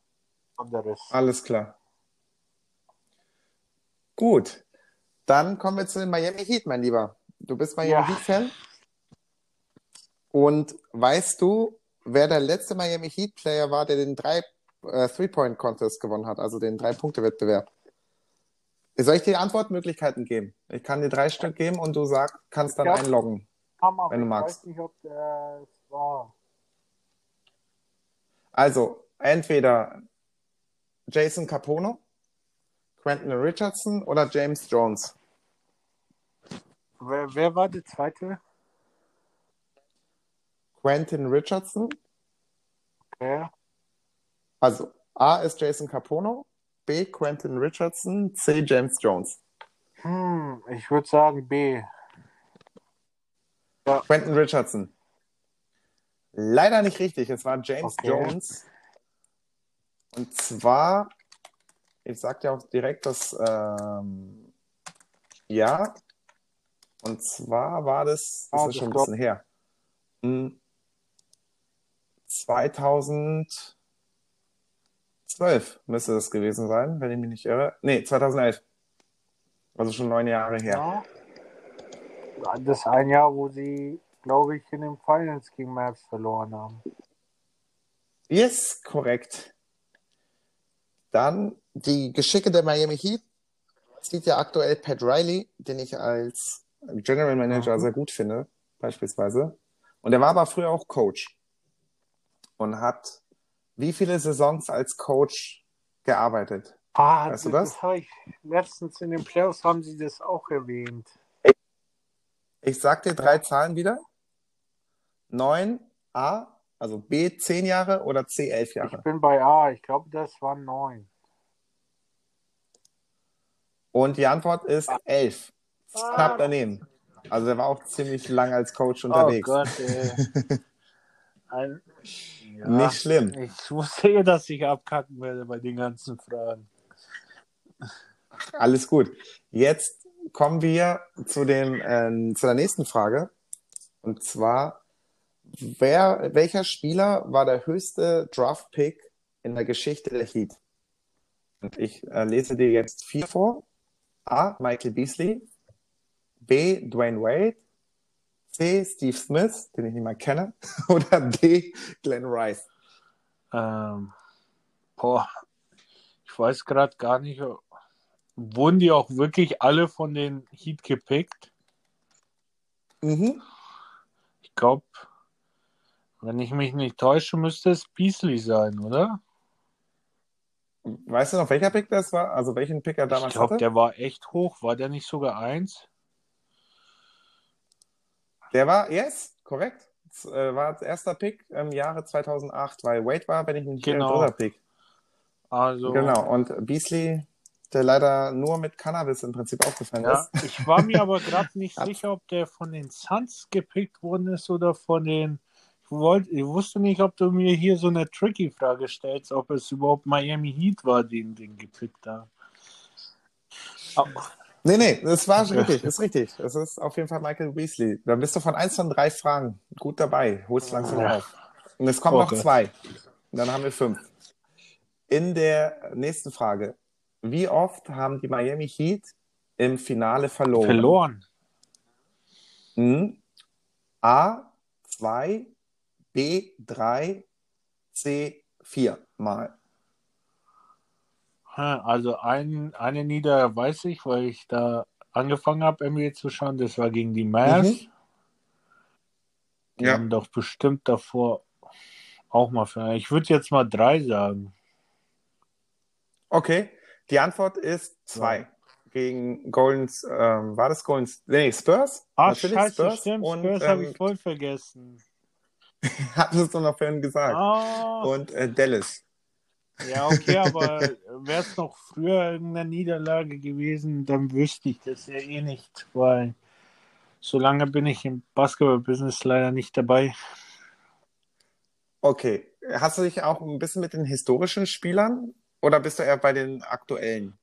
anderes. Alles klar. Gut. Dann kommen wir zu den Miami Heat, mein Lieber. Du bist Miami Ja. Heat-Fan. Und weißt du, wer der letzte Miami Heat-Player war, der den drei, äh, Three-Point-Contest gewonnen hat, also den Drei-Punkte-Wettbewerb? Soll ich dir Antwortmöglichkeiten geben? Ich kann dir drei Stück geben und du sag, kannst dann Ja. einloggen. Aber wenn du ich magst. weiß nicht, ob es war. Also, entweder Jason Capono, Quentin Richardson oder James Jones. Wer, wer war der zweite? Quentin Richardson, Okay. also A ist Jason Capono, B Quentin Richardson, C James Jones. Hm, ich würde sagen B. Quentin Richardson. Leider nicht richtig, es war James Okay. Jones. Und zwar, ich sag dir auch direkt das ähm, Ja. Und zwar war das, das Ah, ist schon ein bisschen her. Hm, 2000, 2012 müsste das gewesen sein, wenn ich mich nicht irre. Nee, 2011. Also schon neun Jahre her. Ja. Das ist ein Jahr, wo sie, glaube ich, in den Finals gegen Mavs verloren haben. Yes, korrekt. Dann die Geschicke der Miami Heat. Sieht ja aktuell Pat Riley, den ich als General Manager Mhm. sehr gut finde, beispielsweise. Und er war aber früher auch Coach. Und hat wie viele Saisons als Coach gearbeitet? Ah, Weißt du das, das? habe ich letztens in den Playoffs haben sie das auch erwähnt. Ich sag dir drei Zahlen wieder. Neun, A, also B, zehn Jahre oder C, elf Ich Jahre. bin bei A, ich glaube, das waren neun. Und die Antwort ist elf. Knapp daneben. Also er war auch ziemlich lang als Coach unterwegs. Oh Gott, ey. Ein, ja, Nicht schlimm. Ich wusste eh, dass ich abkacken werde bei den ganzen Fragen. Alles gut. Jetzt kommen wir zu, dem, ähm, zu der nächsten Frage. Und zwar, wer, welcher Spieler war der höchste Draft-Pick in der Geschichte der Heat? Und ich äh, lese dir jetzt vier vor. A. Michael Beasley. B. Dwayne Wade. C. Steve Smith, den ich nicht mal kenne. Oder D. Glenn Rice. Ähm, boah, ich weiß gerade gar nicht, wurden die auch wirklich alle von den Heat gepickt? Mhm. Ich glaube, wenn ich mich nicht täusche, müsste es Beasley sein, oder? Weißt du noch, welcher Pick das war? Also welchen Pick er Ich damals glaube, hatte? der war echt hoch. War der nicht sogar eins? Der war, yes, korrekt. Das, äh, war erster Pick im Jahre 2008, weil Wade war, wenn ich mich nicht irre, Genau. dritter Pick. Also, Genau, und Beasley, der leider nur mit Cannabis im Prinzip aufgefallen Ja, ist. ich war mir aber gerade nicht sicher, ob der von den Suns gepickt worden ist oder von den. Ich, wollt, ich wusste nicht, ob du mir hier so eine tricky Frage stellst, ob es überhaupt Miami Heat war, den den gepickt haben. Aber- Nee, nee, das war richtig, ist richtig. Es ist auf jeden Fall Michael Beasley. Da bist du von eins von drei Fragen gut dabei. Holst langsam Ja. auf. Und es kommen noch Okay. zwei. Und dann haben wir fünf. In der nächsten Frage. Wie oft haben die Miami Heat im Finale verloren? Verloren. Mhm. A, 2, B, 3, C, 4 Mal. Also ein, eine Nieder weiß ich, weil ich da angefangen habe, NBA zu schauen. Das war gegen die Mavs. Mhm. Die Ja. haben doch bestimmt davor auch mal verloren. Ich würde jetzt mal drei sagen. Okay, die Antwort ist 2. Gegen Goldens, ähm, war das Goldens? Nee, Spurs? Ach, Natürlich scheiße, stimmt. Und Spurs habe ähm, ich voll vergessen. hattest du noch vorhin gesagt. Ah, Und äh, Dallas. Ja, okay, aber wäre es noch früher irgendeine Niederlage gewesen, dann wüsste ich das ja eh nicht, weil so lange bin ich im Basketball-Business leider nicht dabei. Okay, hast du dich auch ein bisschen mit den historischen Spielern oder bist du eher bei den aktuellen?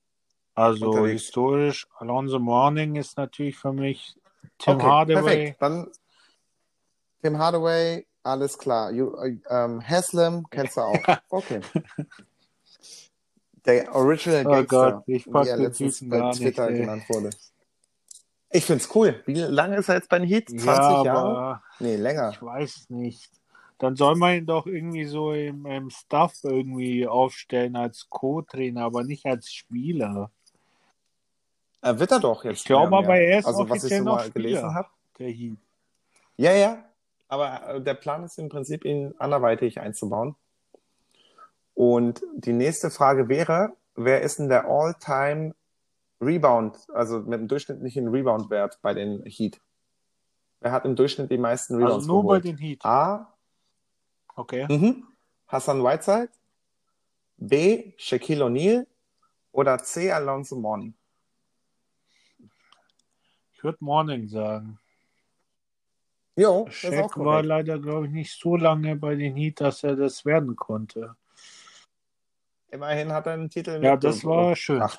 Also Unterwegs. historisch, Alonso Morning ist natürlich für mich Tim okay, Hardaway. perfekt. Dann Tim Hardaway, alles klar. You, äh, ähm, Haslam kennst du auch. Okay. Der Original Oh Gangster, Gott, ich wie er letztens bei Twitter nicht, genannt wurde. Ich find's cool. Wie lange ist er jetzt bei den Heat? 20 ja, Jahre? aber Nee, länger. ich weiß nicht. Dann soll man ihn doch irgendwie so im, im Staff irgendwie aufstellen als Co-Trainer, aber nicht als Spieler. Äh, wird er doch jetzt. Ich glaube aber, er ist also, was ich offiziell so noch mal gelesen Spieler. habe. Der Heat. Ja, ja. Aber äh, der Plan ist im Prinzip, ihn anderweitig einzubauen. Und die nächste Frage wäre, wer ist denn der All-Time Rebound, also mit dem durchschnittlichen Rebound-Wert bei den Heat? Wer hat im Durchschnitt die meisten Rebounds Also nur bei geholt? den Heat. A. Okay. Mhm, Hassan Whiteside. B. Shaquille O'Neal. Oder C. Alonso Mourning. Ich würde Morning sagen. Jo, Shaq war leider, glaube ich, nicht so lange bei den Heat, dass er das werden konnte. Immerhin hat er einen Titel Ja, mit- das war schön. Ach.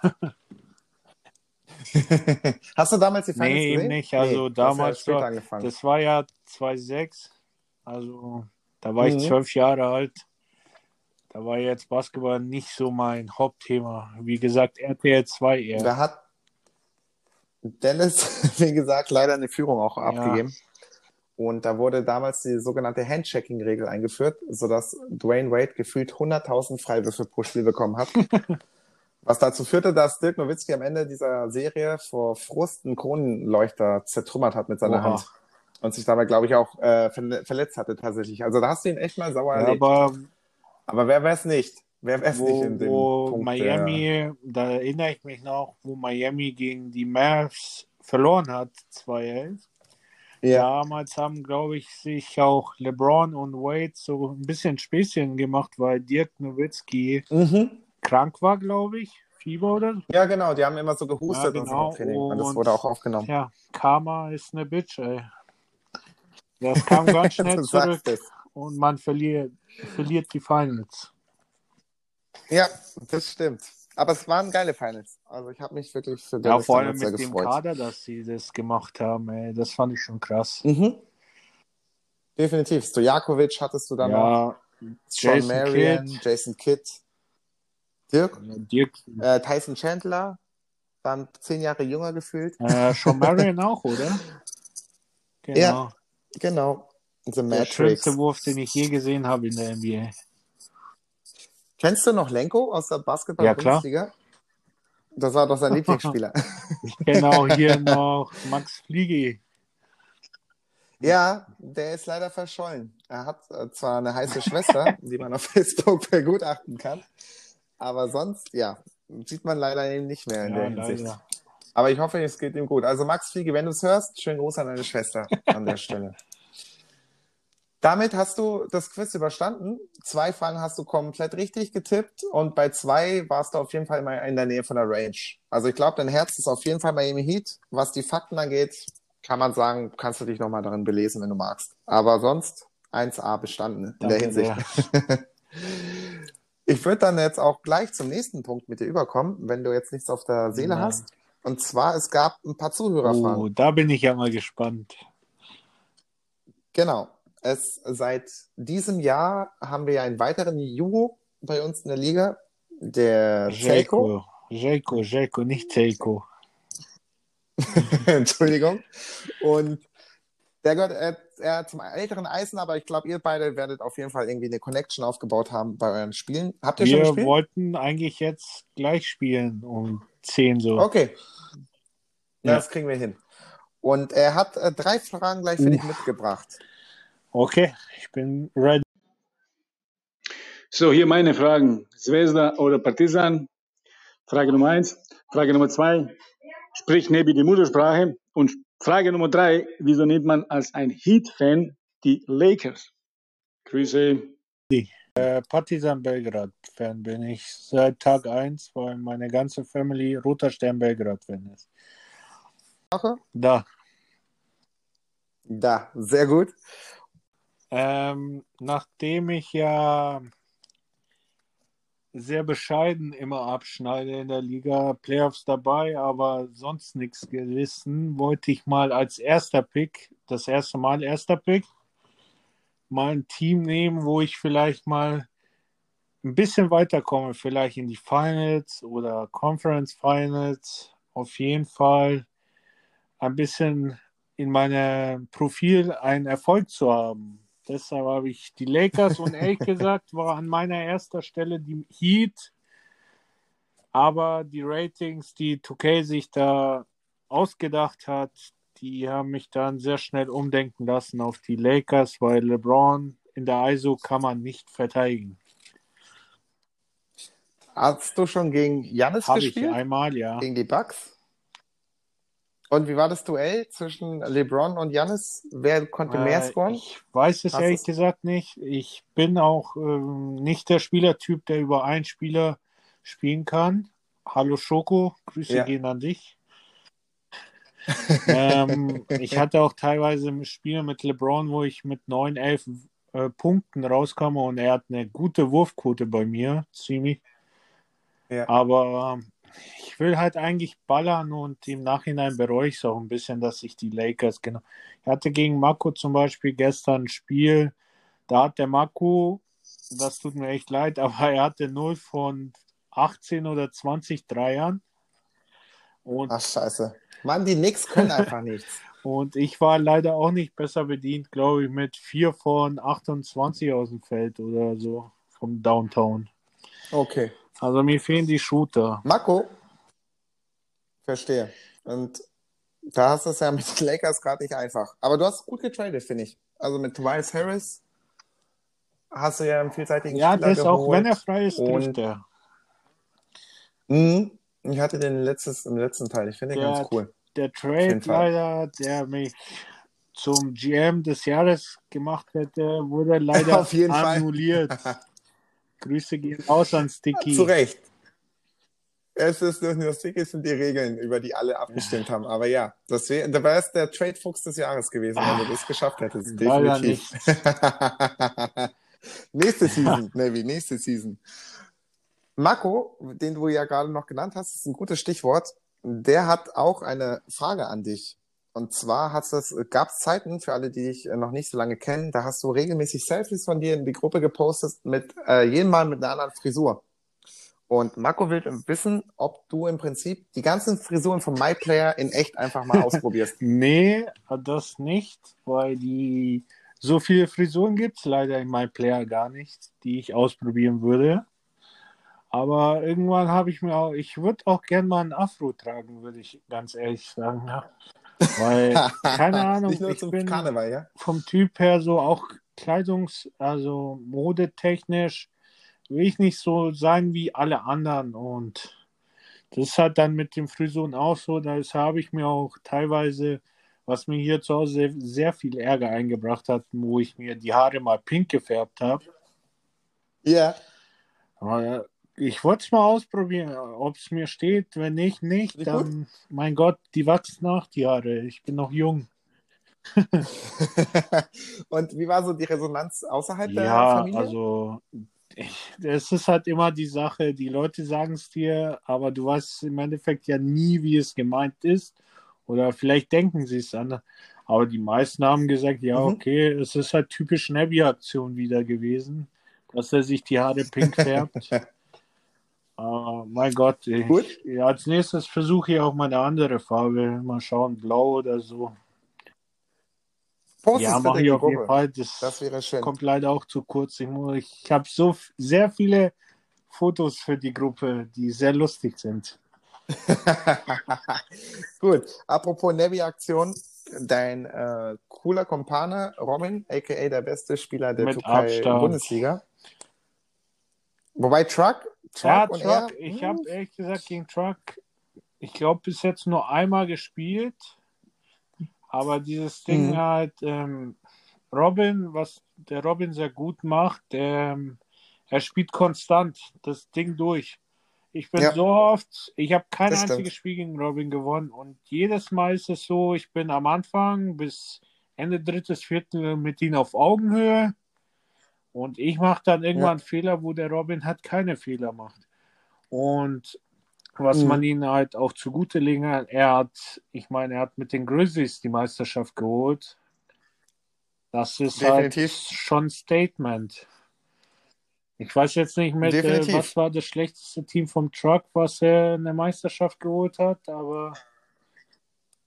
Hast du damals die Finals Nee, eben gesehen? nicht. Also ja damals war- angefangen. Das war ja 2006. Also da war ich Mhm. zwölf Jahre alt. Da war jetzt Basketball nicht so mein Hauptthema. Wie gesagt, RTL 2 eher. Da hat Dennis, wie gesagt, leider eine Führung auch abgegeben. Und da wurde damals die sogenannte Handchecking-Regel eingeführt, sodass Dwayne Wade gefühlt 100.000 Freiwürfe pro Spiel bekommen hat. Was dazu führte, dass Dirk Nowitzki am Ende dieser Serie vor Frust einen Kronenleuchter zertrümmert hat mit seiner Oha. Hand. Und sich dabei, glaube ich, auch äh, verle- verletzt hatte tatsächlich. Also da hast du ihn echt mal sauer Ja, erlebt. aber Aber wer wär's nicht? Wer wär's nicht wo, in dem wo Punkt? Miami, da erinnere ich mich noch, wo Miami gegen die Mavs verloren hat, 2-11. Damals haben, glaube ich, sich auch LeBron und Wade so ein bisschen Späßchen gemacht, weil Dirk Nowitzki Mhm. krank war, glaube ich. Fieber oder so. ja, genau. Die haben immer so gehustet Ja, und so genau. Training. Und das wurde auch aufgenommen. Ja, Karma ist eine Bitch, ey. Das kam ganz schnell zurück und man verliert, verliert die Finals. Ja, das stimmt. Aber es waren geile Finals. Also ich habe mich wirklich für Ja, Dennis vor allem mit dem gefreut. Kader, dass sie das gemacht haben, ey. Das fand ich schon krass. Mhm. Definitiv. Stojakovic hattest du dann noch. Ja, Sean Jason Marion, Kidd. Jason Kidd. Dirk, Dirk, äh, Tyson Chandler, dann zehn Jahre jünger gefühlt. äh, Sean Marion auch, oder? Genau. Ja, Genau. The Der Matrix. schönste Wurf, den ich je gesehen habe in der NBA. Kennst du noch Lenko aus der Ja, klar. Basketball-Bundesliga? Das war doch sein Lieblingsspieler. Ich kenne auch hier noch Max Fliege. ja, der ist leider verschollen. Er hat äh, zwar eine heiße Schwester, die man auf Facebook begutachten kann, aber sonst, ja, sieht man leider eben nicht mehr in Ja, der Hinsicht. leider. Aber ich hoffe, es geht ihm gut. Also Max Fliege, wenn du es hörst, schönen Gruß an deine Schwester an der Stelle. Damit hast du das Quiz überstanden. Zwei Fragen hast du komplett richtig getippt und bei zwei warst du auf jeden Fall mal in der Nähe von der Range. Also ich glaube, dein Herz ist auf jeden Fall Miami Heat. Was die Fakten angeht, kann man sagen, kannst du dich nochmal darin belesen, wenn du magst. Aber sonst 1A bestanden in der Danke Hinsicht. sehr. Ich würde dann jetzt auch gleich zum nächsten Punkt mit dir überkommen, wenn du jetzt nichts auf der Seele Ja. hast. Und zwar, es gab ein paar Zuhörerfragen. Oh, da bin ich ja mal gespannt. Genau. Es, seit diesem Jahr haben wir einen weiteren Jugo bei uns in der Liga, der. Jelko, Jelko, Jelko, nicht Zelko. Entschuldigung. Und der gehört äh, eher zum älteren Eisen, aber ich glaube, ihr beide werdet auf jeden Fall irgendwie eine Connection aufgebaut haben bei euren Spielen. Habt ihr schon Wir wollten eigentlich jetzt gleich spielen um 10 so. Okay. Ja. Das kriegen wir hin. Und er hat äh, drei Fragen gleich für dich mitgebracht. Okay, ich bin ready. So, hier meine Fragen. Zvezda oder Partizan? Frage Nummer eins. Frage Nummer zwei. Sprich Nebi die Muttersprache. Und Frage Nummer drei. Wieso nennt man als ein Heat-Fan die Lakers? Grüße. Äh, Partizan Belgrad-Fan bin ich seit Tag 1, weil meine ganze Family Roter Stern Belgrad-Fan ist. Da. Da, sehr gut. Ähm, nachdem ich ja sehr bescheiden immer abschneide in der Liga, Playoffs dabei, aber sonst nichts gerissen, wollte ich mal als erster Pick, das erste Mal erster Pick, mal ein Team nehmen, wo ich vielleicht mal ein bisschen weiterkomme, vielleicht in die Finals oder Conference Finals. Auf jeden Fall ein bisschen in meinem Profil einen Erfolg zu haben. Deshalb habe ich die Lakers und ehrlich gesagt war an meiner erster Stelle die Heat. Aber die Ratings, die 2K sich da ausgedacht hat, die haben mich dann sehr schnell umdenken lassen auf die Lakers, weil LeBron in der ISO kann man nicht verteidigen. Hast du schon gegen Janis Habe ich gespielt? einmal, ja. Gegen die Bucks? Und wie war das Duell zwischen LeBron und Janis? Wer konnte mehr Äh, scoren? Ich weiß es Hast ehrlich du's? gesagt nicht. Ich bin auch ähm, nicht der Spielertyp, der über einen Spieler spielen kann. Hallo Schoko, Grüße Ja. gehen an dich. ähm, ich hatte auch teilweise Spiele mit LeBron, wo ich mit 9, 11 äh, Punkten rauskomme und er hat eine gute Wurfquote bei mir, ziemlich. Ja. Aber ich will halt eigentlich ballern und im Nachhinein bereue ich es auch ein bisschen, dass ich die Lakers genau. Ich hatte gegen Marco zum Beispiel gestern ein Spiel, da hat der Marco das tut mir echt leid, aber er hatte 0 von 18 oder 20 Dreiern. Und, Ach, scheiße. Mann, die Knicks können einfach nichts. und ich war leider auch nicht besser bedient, glaube ich, mit 4 von 28 aus dem Feld oder so vom Downtown. Okay. Also mir fehlen die Shooter. Marco? Verstehe. Und da hast du es ja mit den Lakers gerade nicht einfach. Aber du hast gut getradet, finde ich. Also mit Tobias Harris hast du ja einen vielseitigen Ja, Spieler das auch, wenn er frei ist, trifft er. Mhm. Ich hatte den letztes, im letzten Teil. Ich finde den Ja, ganz cool. Der Trade leider, der mich zum GM des Jahres gemacht hätte, wurde leider Auf jeden Fall. annulliert. Grüße gehen raus an Sticky. Zu Recht. Es ist nur nur Stickies sind die Regeln, über die alle abgestimmt haben. Aber ja, das wär, da wäre es der Trade-Fuchs des Jahres gewesen, wenn du das geschafft hättest. Leider Definitiv. nächste Season, Navy, nächste Season. Marco, den du ja gerade noch genannt hast, ist ein gutes Stichwort. Der hat auch eine Frage an dich. Und zwar das, gab es Zeiten, für alle, die dich äh, noch nicht so lange kennen, da hast du regelmäßig Selfies von dir in die Gruppe gepostet mit äh, jedem Mal mit einer anderen Frisur. Und Marco will wissen, ob du im Prinzip die ganzen Frisuren von MyPlayer in echt einfach mal ausprobierst. Nee, das nicht, weil die so viele Frisuren gibt es leider in meinem Player gar nicht, die ich ausprobieren würde. Aber irgendwann habe ich mir auch, ich würde auch gern mal einen Afro tragen, würde ich ganz ehrlich sagen. Weil, keine Ahnung, Nicht nur ich zum bin Karneval, ja? vom Typ her so auch Kleidungs-, also modetechnisch will ich nicht so sein wie alle anderen und das ist halt dann mit den Frisuren auch so, da habe ich mir auch teilweise, was mir hier zu Hause sehr, sehr viel Ärger eingebracht hat, wo ich mir die Haare mal pink gefärbt habe. Ja. Aber ich wollte es mal ausprobieren, ob es mir steht. Wenn nicht, nicht. Wie Dann, mein Gott, die wachsen nach, die Haare. Ich bin noch jung. Und wie war so die Resonanz außerhalb der Ja, Familie? also ich, es ist halt immer die Sache, die Leute sagen es dir, aber du weißt im Endeffekt ja nie, wie es gemeint ist. Oder vielleicht denken sie es an. Aber die meisten haben gesagt, ja, Mhm. okay, es ist halt typisch Nebby-Aktion wieder gewesen, dass er sich die Haare pink färbt. Aber mein Gott, ich, Gut. ja, als nächstes versuche ich auch mal eine andere Farbe. Mal schauen, blau oder so. Post ja, mache ich auf jeden. Fall. Das, Das wäre schön. kommt leider auch zu kurz. Ich, muss- ich habe so sehr viele Fotos für die Gruppe, die sehr lustig sind. Gut, apropos Nevi-Aktion, dein äh, cooler Kumpane Robin, aka der beste Spieler der Mit Türkei Abstand. Bundesliga. Wobei Truck, Truck Ja, Truck, er, ich habe ehrlich gesagt gegen Truck, ich glaube, bis jetzt nur einmal gespielt. Aber dieses Ding Mhm. halt, ähm, Robin, was der Robin sehr gut macht, ähm, er spielt konstant das Ding durch. Ich bin Ja. so oft, ich habe kein Das stimmt. einziges Spiel gegen Robin gewonnen und jedes Mal ist es so, ich bin am Anfang bis Ende drittes Viertel mit ihm auf Augenhöhe und ich mache dann irgendwann Fehler, wo der Robin halt keine Fehler macht. Und was Mhm. man ihm halt auch zugute legen hat, er hat, ich meine, er hat mit den Grizzlies die Meisterschaft geholt. Das ist Definitiv. halt schon ein Statement. Ich weiß jetzt nicht mit, äh, was war das schlechteste Team vom Truck, was er eine Meisterschaft geholt hat, aber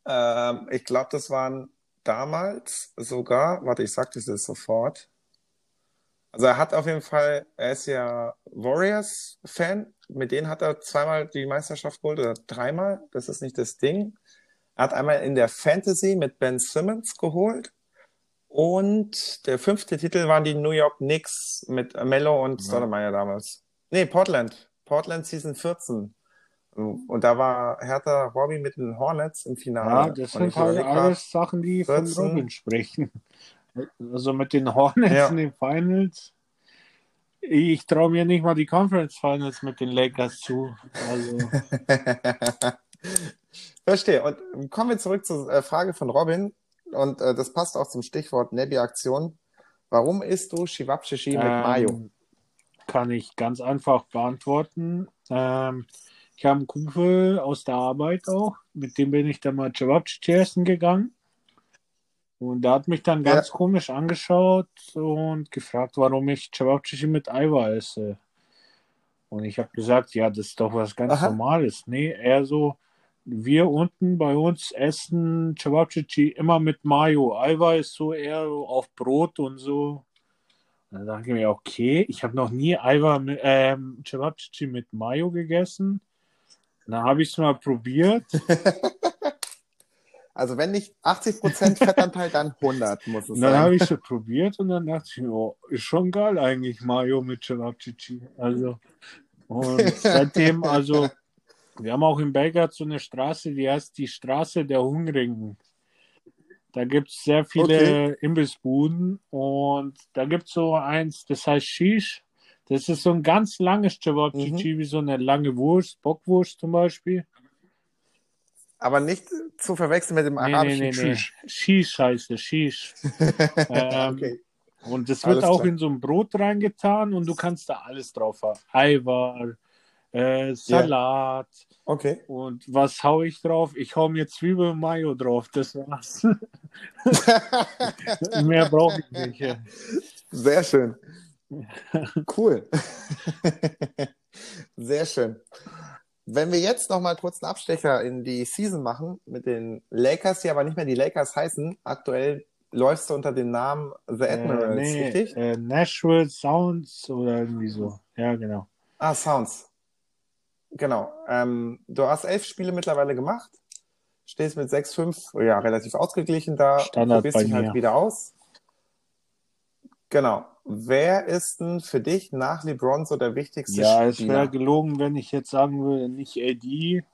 ähm, ich glaube, das waren damals sogar, warte, ich sag das jetzt sofort. Also er hat auf jeden Fall, er ist ja Warriors-Fan, mit denen hat er zweimal die Meisterschaft geholt oder dreimal, das ist nicht das Ding. Er hat einmal in der Fantasy mit Ben Simmons geholt und der fünfte Titel waren die New York Knicks mit Mello und Ja. Stoudemire damals. Nee, Portland. Portland Season 14. Und da war Hertha Robbie mit den Hornets im Finale. ja, das Und sind halt alles Sachen, die von 14. Robin sprechen. Also mit den Hornets Ja. in den Finals. Ich traue mir nicht mal die Conference Finals mit den Lakers zu. Also, Verstehe. Und kommen wir zurück zur äh, Frage von Robin. Und äh, das passt auch zum Stichwort Nebi-Aktion. Warum isst du Shivapchichi mit Mayo? Ähm, Kann ich ganz einfach beantworten. Ähm, ich habe einen Kumpel aus der Arbeit auch, mit dem bin ich dann mal Cevapcici essen gegangen. Und der hat mich dann Ja. ganz komisch angeschaut und gefragt, warum ich Cevapcici mit Eiweiß esse. Und ich habe gesagt, ja, das ist doch was ganz Aha. Normales. Nee, er so, wir unten bei uns essen Cevapcici immer mit Mayo. Eiweiß so eher auf Brot und so. Und dann dachte ich mir, okay, ich habe noch nie Eiweiß mit, ähm, Cevapcici mit Mayo gegessen. Dann habe ich es mal probiert. Also wenn nicht 80% Fettanteil, dann 100 muss es Und dann habe sein. ich es probiert und dann dachte ich oh, ist schon geil eigentlich Mayo mit Cevapcici. Also, und seitdem, also, wir haben auch in Belgrad so eine Straße, die heißt die Straße der Hungrigen. Da gibt es sehr viele Imbissbuden und da gibt es so eins, das heißt Shish. Das ist so ein ganz langes Cevapcici, wie so eine lange Wurst, Bockwurst zum Beispiel. Aber nicht zu verwechseln mit dem Nee, nee, arabischen nee, nee. Shish. Shish heißt es, Shish. Ähm, okay. Und das wird Alles auch klar. in so ein Brot reingetan und du kannst da alles drauf haben. Eiweiß, äh, Salat Okay. und was hau ich drauf? Ich hau mir Zwiebel und Mayo drauf, das war's. Mehr brauche ich nicht. ja. Sehr schön. Cool. Sehr schön. Wenn wir jetzt noch mal kurz einen Abstecher in die Season machen mit den Lakers, die aber nicht mehr die Lakers heißen, aktuell läufst du unter dem Namen The Äh, Admirals, nee, richtig? äh, Nashville Sounds oder irgendwie so. Ja, genau. Ah, Sounds. Genau. Ähm, du hast elf Spiele mittlerweile gemacht, stehst mit 6-5, ja, relativ ausgeglichen da, Standard probierst dich halt wieder aus. Genau. Wer ist denn für dich nach LeBron so der wichtigste Ja, es Spieler? wäre gelogen, wenn ich jetzt sagen würde, nicht AD,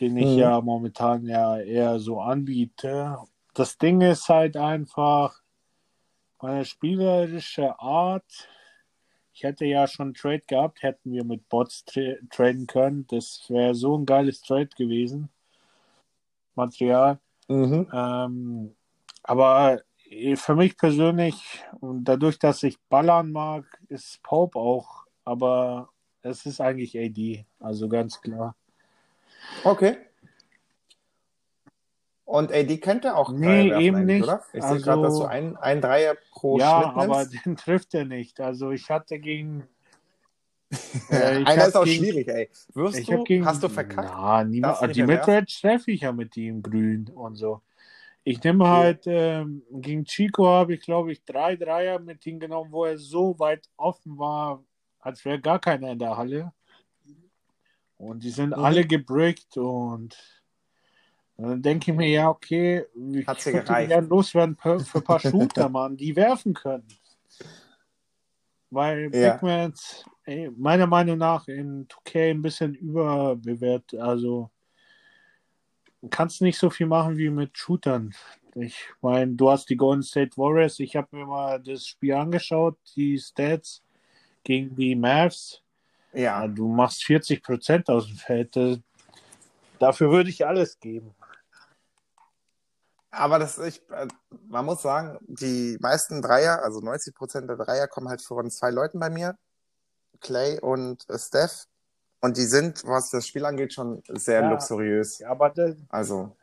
den ich Mhm. ja momentan ja eher so anbiete. Das Ding ist halt einfach meine spielerische Art. Ich hätte ja schon einen Trade gehabt, hätten wir mit Bots tra traden können. Das wäre so ein geiles Trade gewesen. Material. Mhm. Ähm, aber für mich persönlich, und dadurch, dass ich ballern mag, ist Pope auch, aber es ist eigentlich AD, also ganz klar. Okay. Und AD könnte auch Nee, eben eigentlich, nicht. oder? Ich sehe Also- gerade, dass du ein, ein Dreier pro ja, Schnitt aber nimmst. den trifft er nicht. Also ich hatte gegen. äh, ich Einer ist auch gegen- schwierig, ey. Wirst du, gegen, hast du verkackt? Na, nicht die Midrange treffe ich ja mit ihm grün und so. Ich nehme halt, ähm, gegen Chico habe ich, glaube ich, drei Dreier mit ihm genommen, wo er so weit offen war, als wäre gar keiner in der Halle. Und die sind Mhm. alle gebrickt und dann denke ich mir, ja, okay, ich würde gereicht? gerne loswerden für, für ein paar Shooter, Mann, die werfen können. Weil Ja. Big Mans, ey, meiner Meinung nach in 2K ein bisschen überbewertet. Also kannst nicht so viel machen wie mit Shootern. Ich meine, du hast die Golden State Warriors. Ich habe mir mal das Spiel angeschaut, die Stats gegen die Mavs. Ja, Ja. du machst 40% aus dem Feld. Dafür würde ich alles geben. Aber das ich, äh, man muss sagen, die meisten Dreier, also 90 Prozent der Dreier kommen halt von zwei Leuten bei mir. Clay und Steph. Und die sind, was das Spiel angeht, schon sehr Ja. luxuriös. Aber das, Also,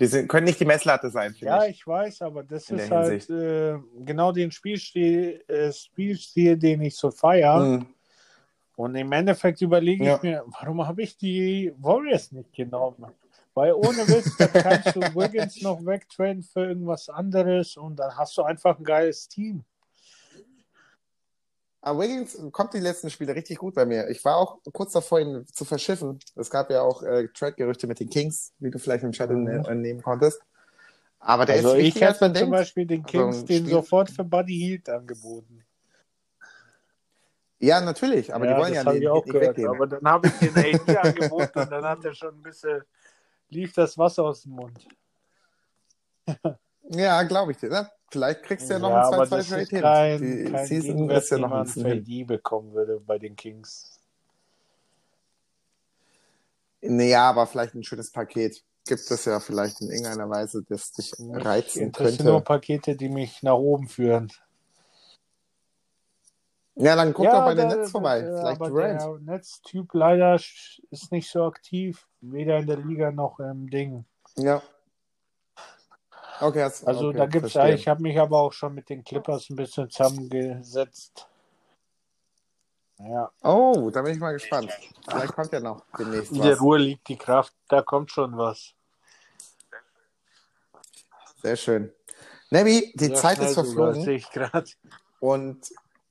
die sind, können nicht die Messlatte sein, Ja, ich. ich weiß, aber das In ist halt äh, genau den Spielstil, äh, Spielstil, den ich so feiere. Mhm. Und im Endeffekt überlege Ja. ich mir, warum habe ich die Warriors nicht genommen? Weil ohne Witz, kannst du Wiggins noch wegtraden für irgendwas anderes und dann hast du einfach ein geiles Team. Aber Wiggins kommt die letzten Spiele richtig gut bei mir. Ich war auch kurz davor, ihn zu verschiffen. Es gab ja auch äh, Trade-Gerüchte mit den Kings, wie du vielleicht im Chat Mhm. entne- entnehmen konntest. Aber der Also ist ich hätte zum denkt. Beispiel den Kings ein den sofort für Buddy Hield angeboten. Ja, natürlich, aber die wollen ja das habe den ich auch nicht gehört. weggeben. Aber dann habe ich den AD angeboten und dann hat er schon ein bisschen, lief das Wasser aus dem Mund. Ja, glaube ich dir. Ne? Vielleicht kriegst du ja noch ja, ein aber 2-2 das Trade ist hin. kein, Die kein Season Gegenwert, ist ja den noch ein bisschen bekommen würde bei den Kings. Naja, aber vielleicht ein schönes Paket. Gibt es ja vielleicht in irgendeiner Weise, das dich Mich reizen interessieren nur könnte. Pakete, die mich nach oben führen. Ja, dann guck doch bei den der- Netz vorbei. der- Vielleicht aber Durant. der Netztyp leider ist nicht so aktiv, weder in der Liga noch im Ding. Ja. Okay, hast, Also okay, da gibt's verstehe. ich habe mich aber auch schon mit den Clippers ein bisschen zusammengesetzt. Ja, Oh, da bin ich mal gespannt. Vielleicht kommt ja noch demnächst in der was. Ruhe liegt die Kraft, da kommt schon was. Sehr schön. Nebi, die Sehr Zeit ist verflogen sehe ich gerade. und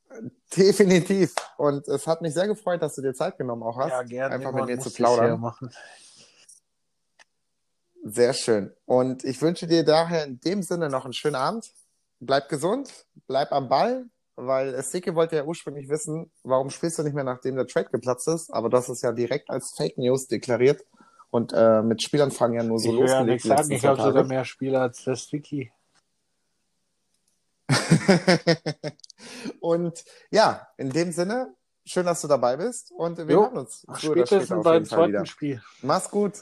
äh, definitiv. Und es hat mich sehr gefreut, dass du dir Zeit genommen auch hast, Ja, gerne. einfach mit mir zu das ja plaudern. Sehr schön. Und ich wünsche dir daher in dem Sinne noch einen schönen Abend. Bleib gesund, bleib am Ball, weil Siki wollte ja ursprünglich wissen, warum spielst du nicht mehr, nachdem der Trade geplatzt ist. Aber das ist ja direkt als Fake News deklariert und äh, mit Spielanfang ja nur so ich will ja nichts sagen, ich habe sogar mehr Spieler als der Sticky. und ja, in dem Sinne, schön, dass du dabei bist und wir Jo, hören uns Spätestens beim zweiten Spiel. Mach's gut.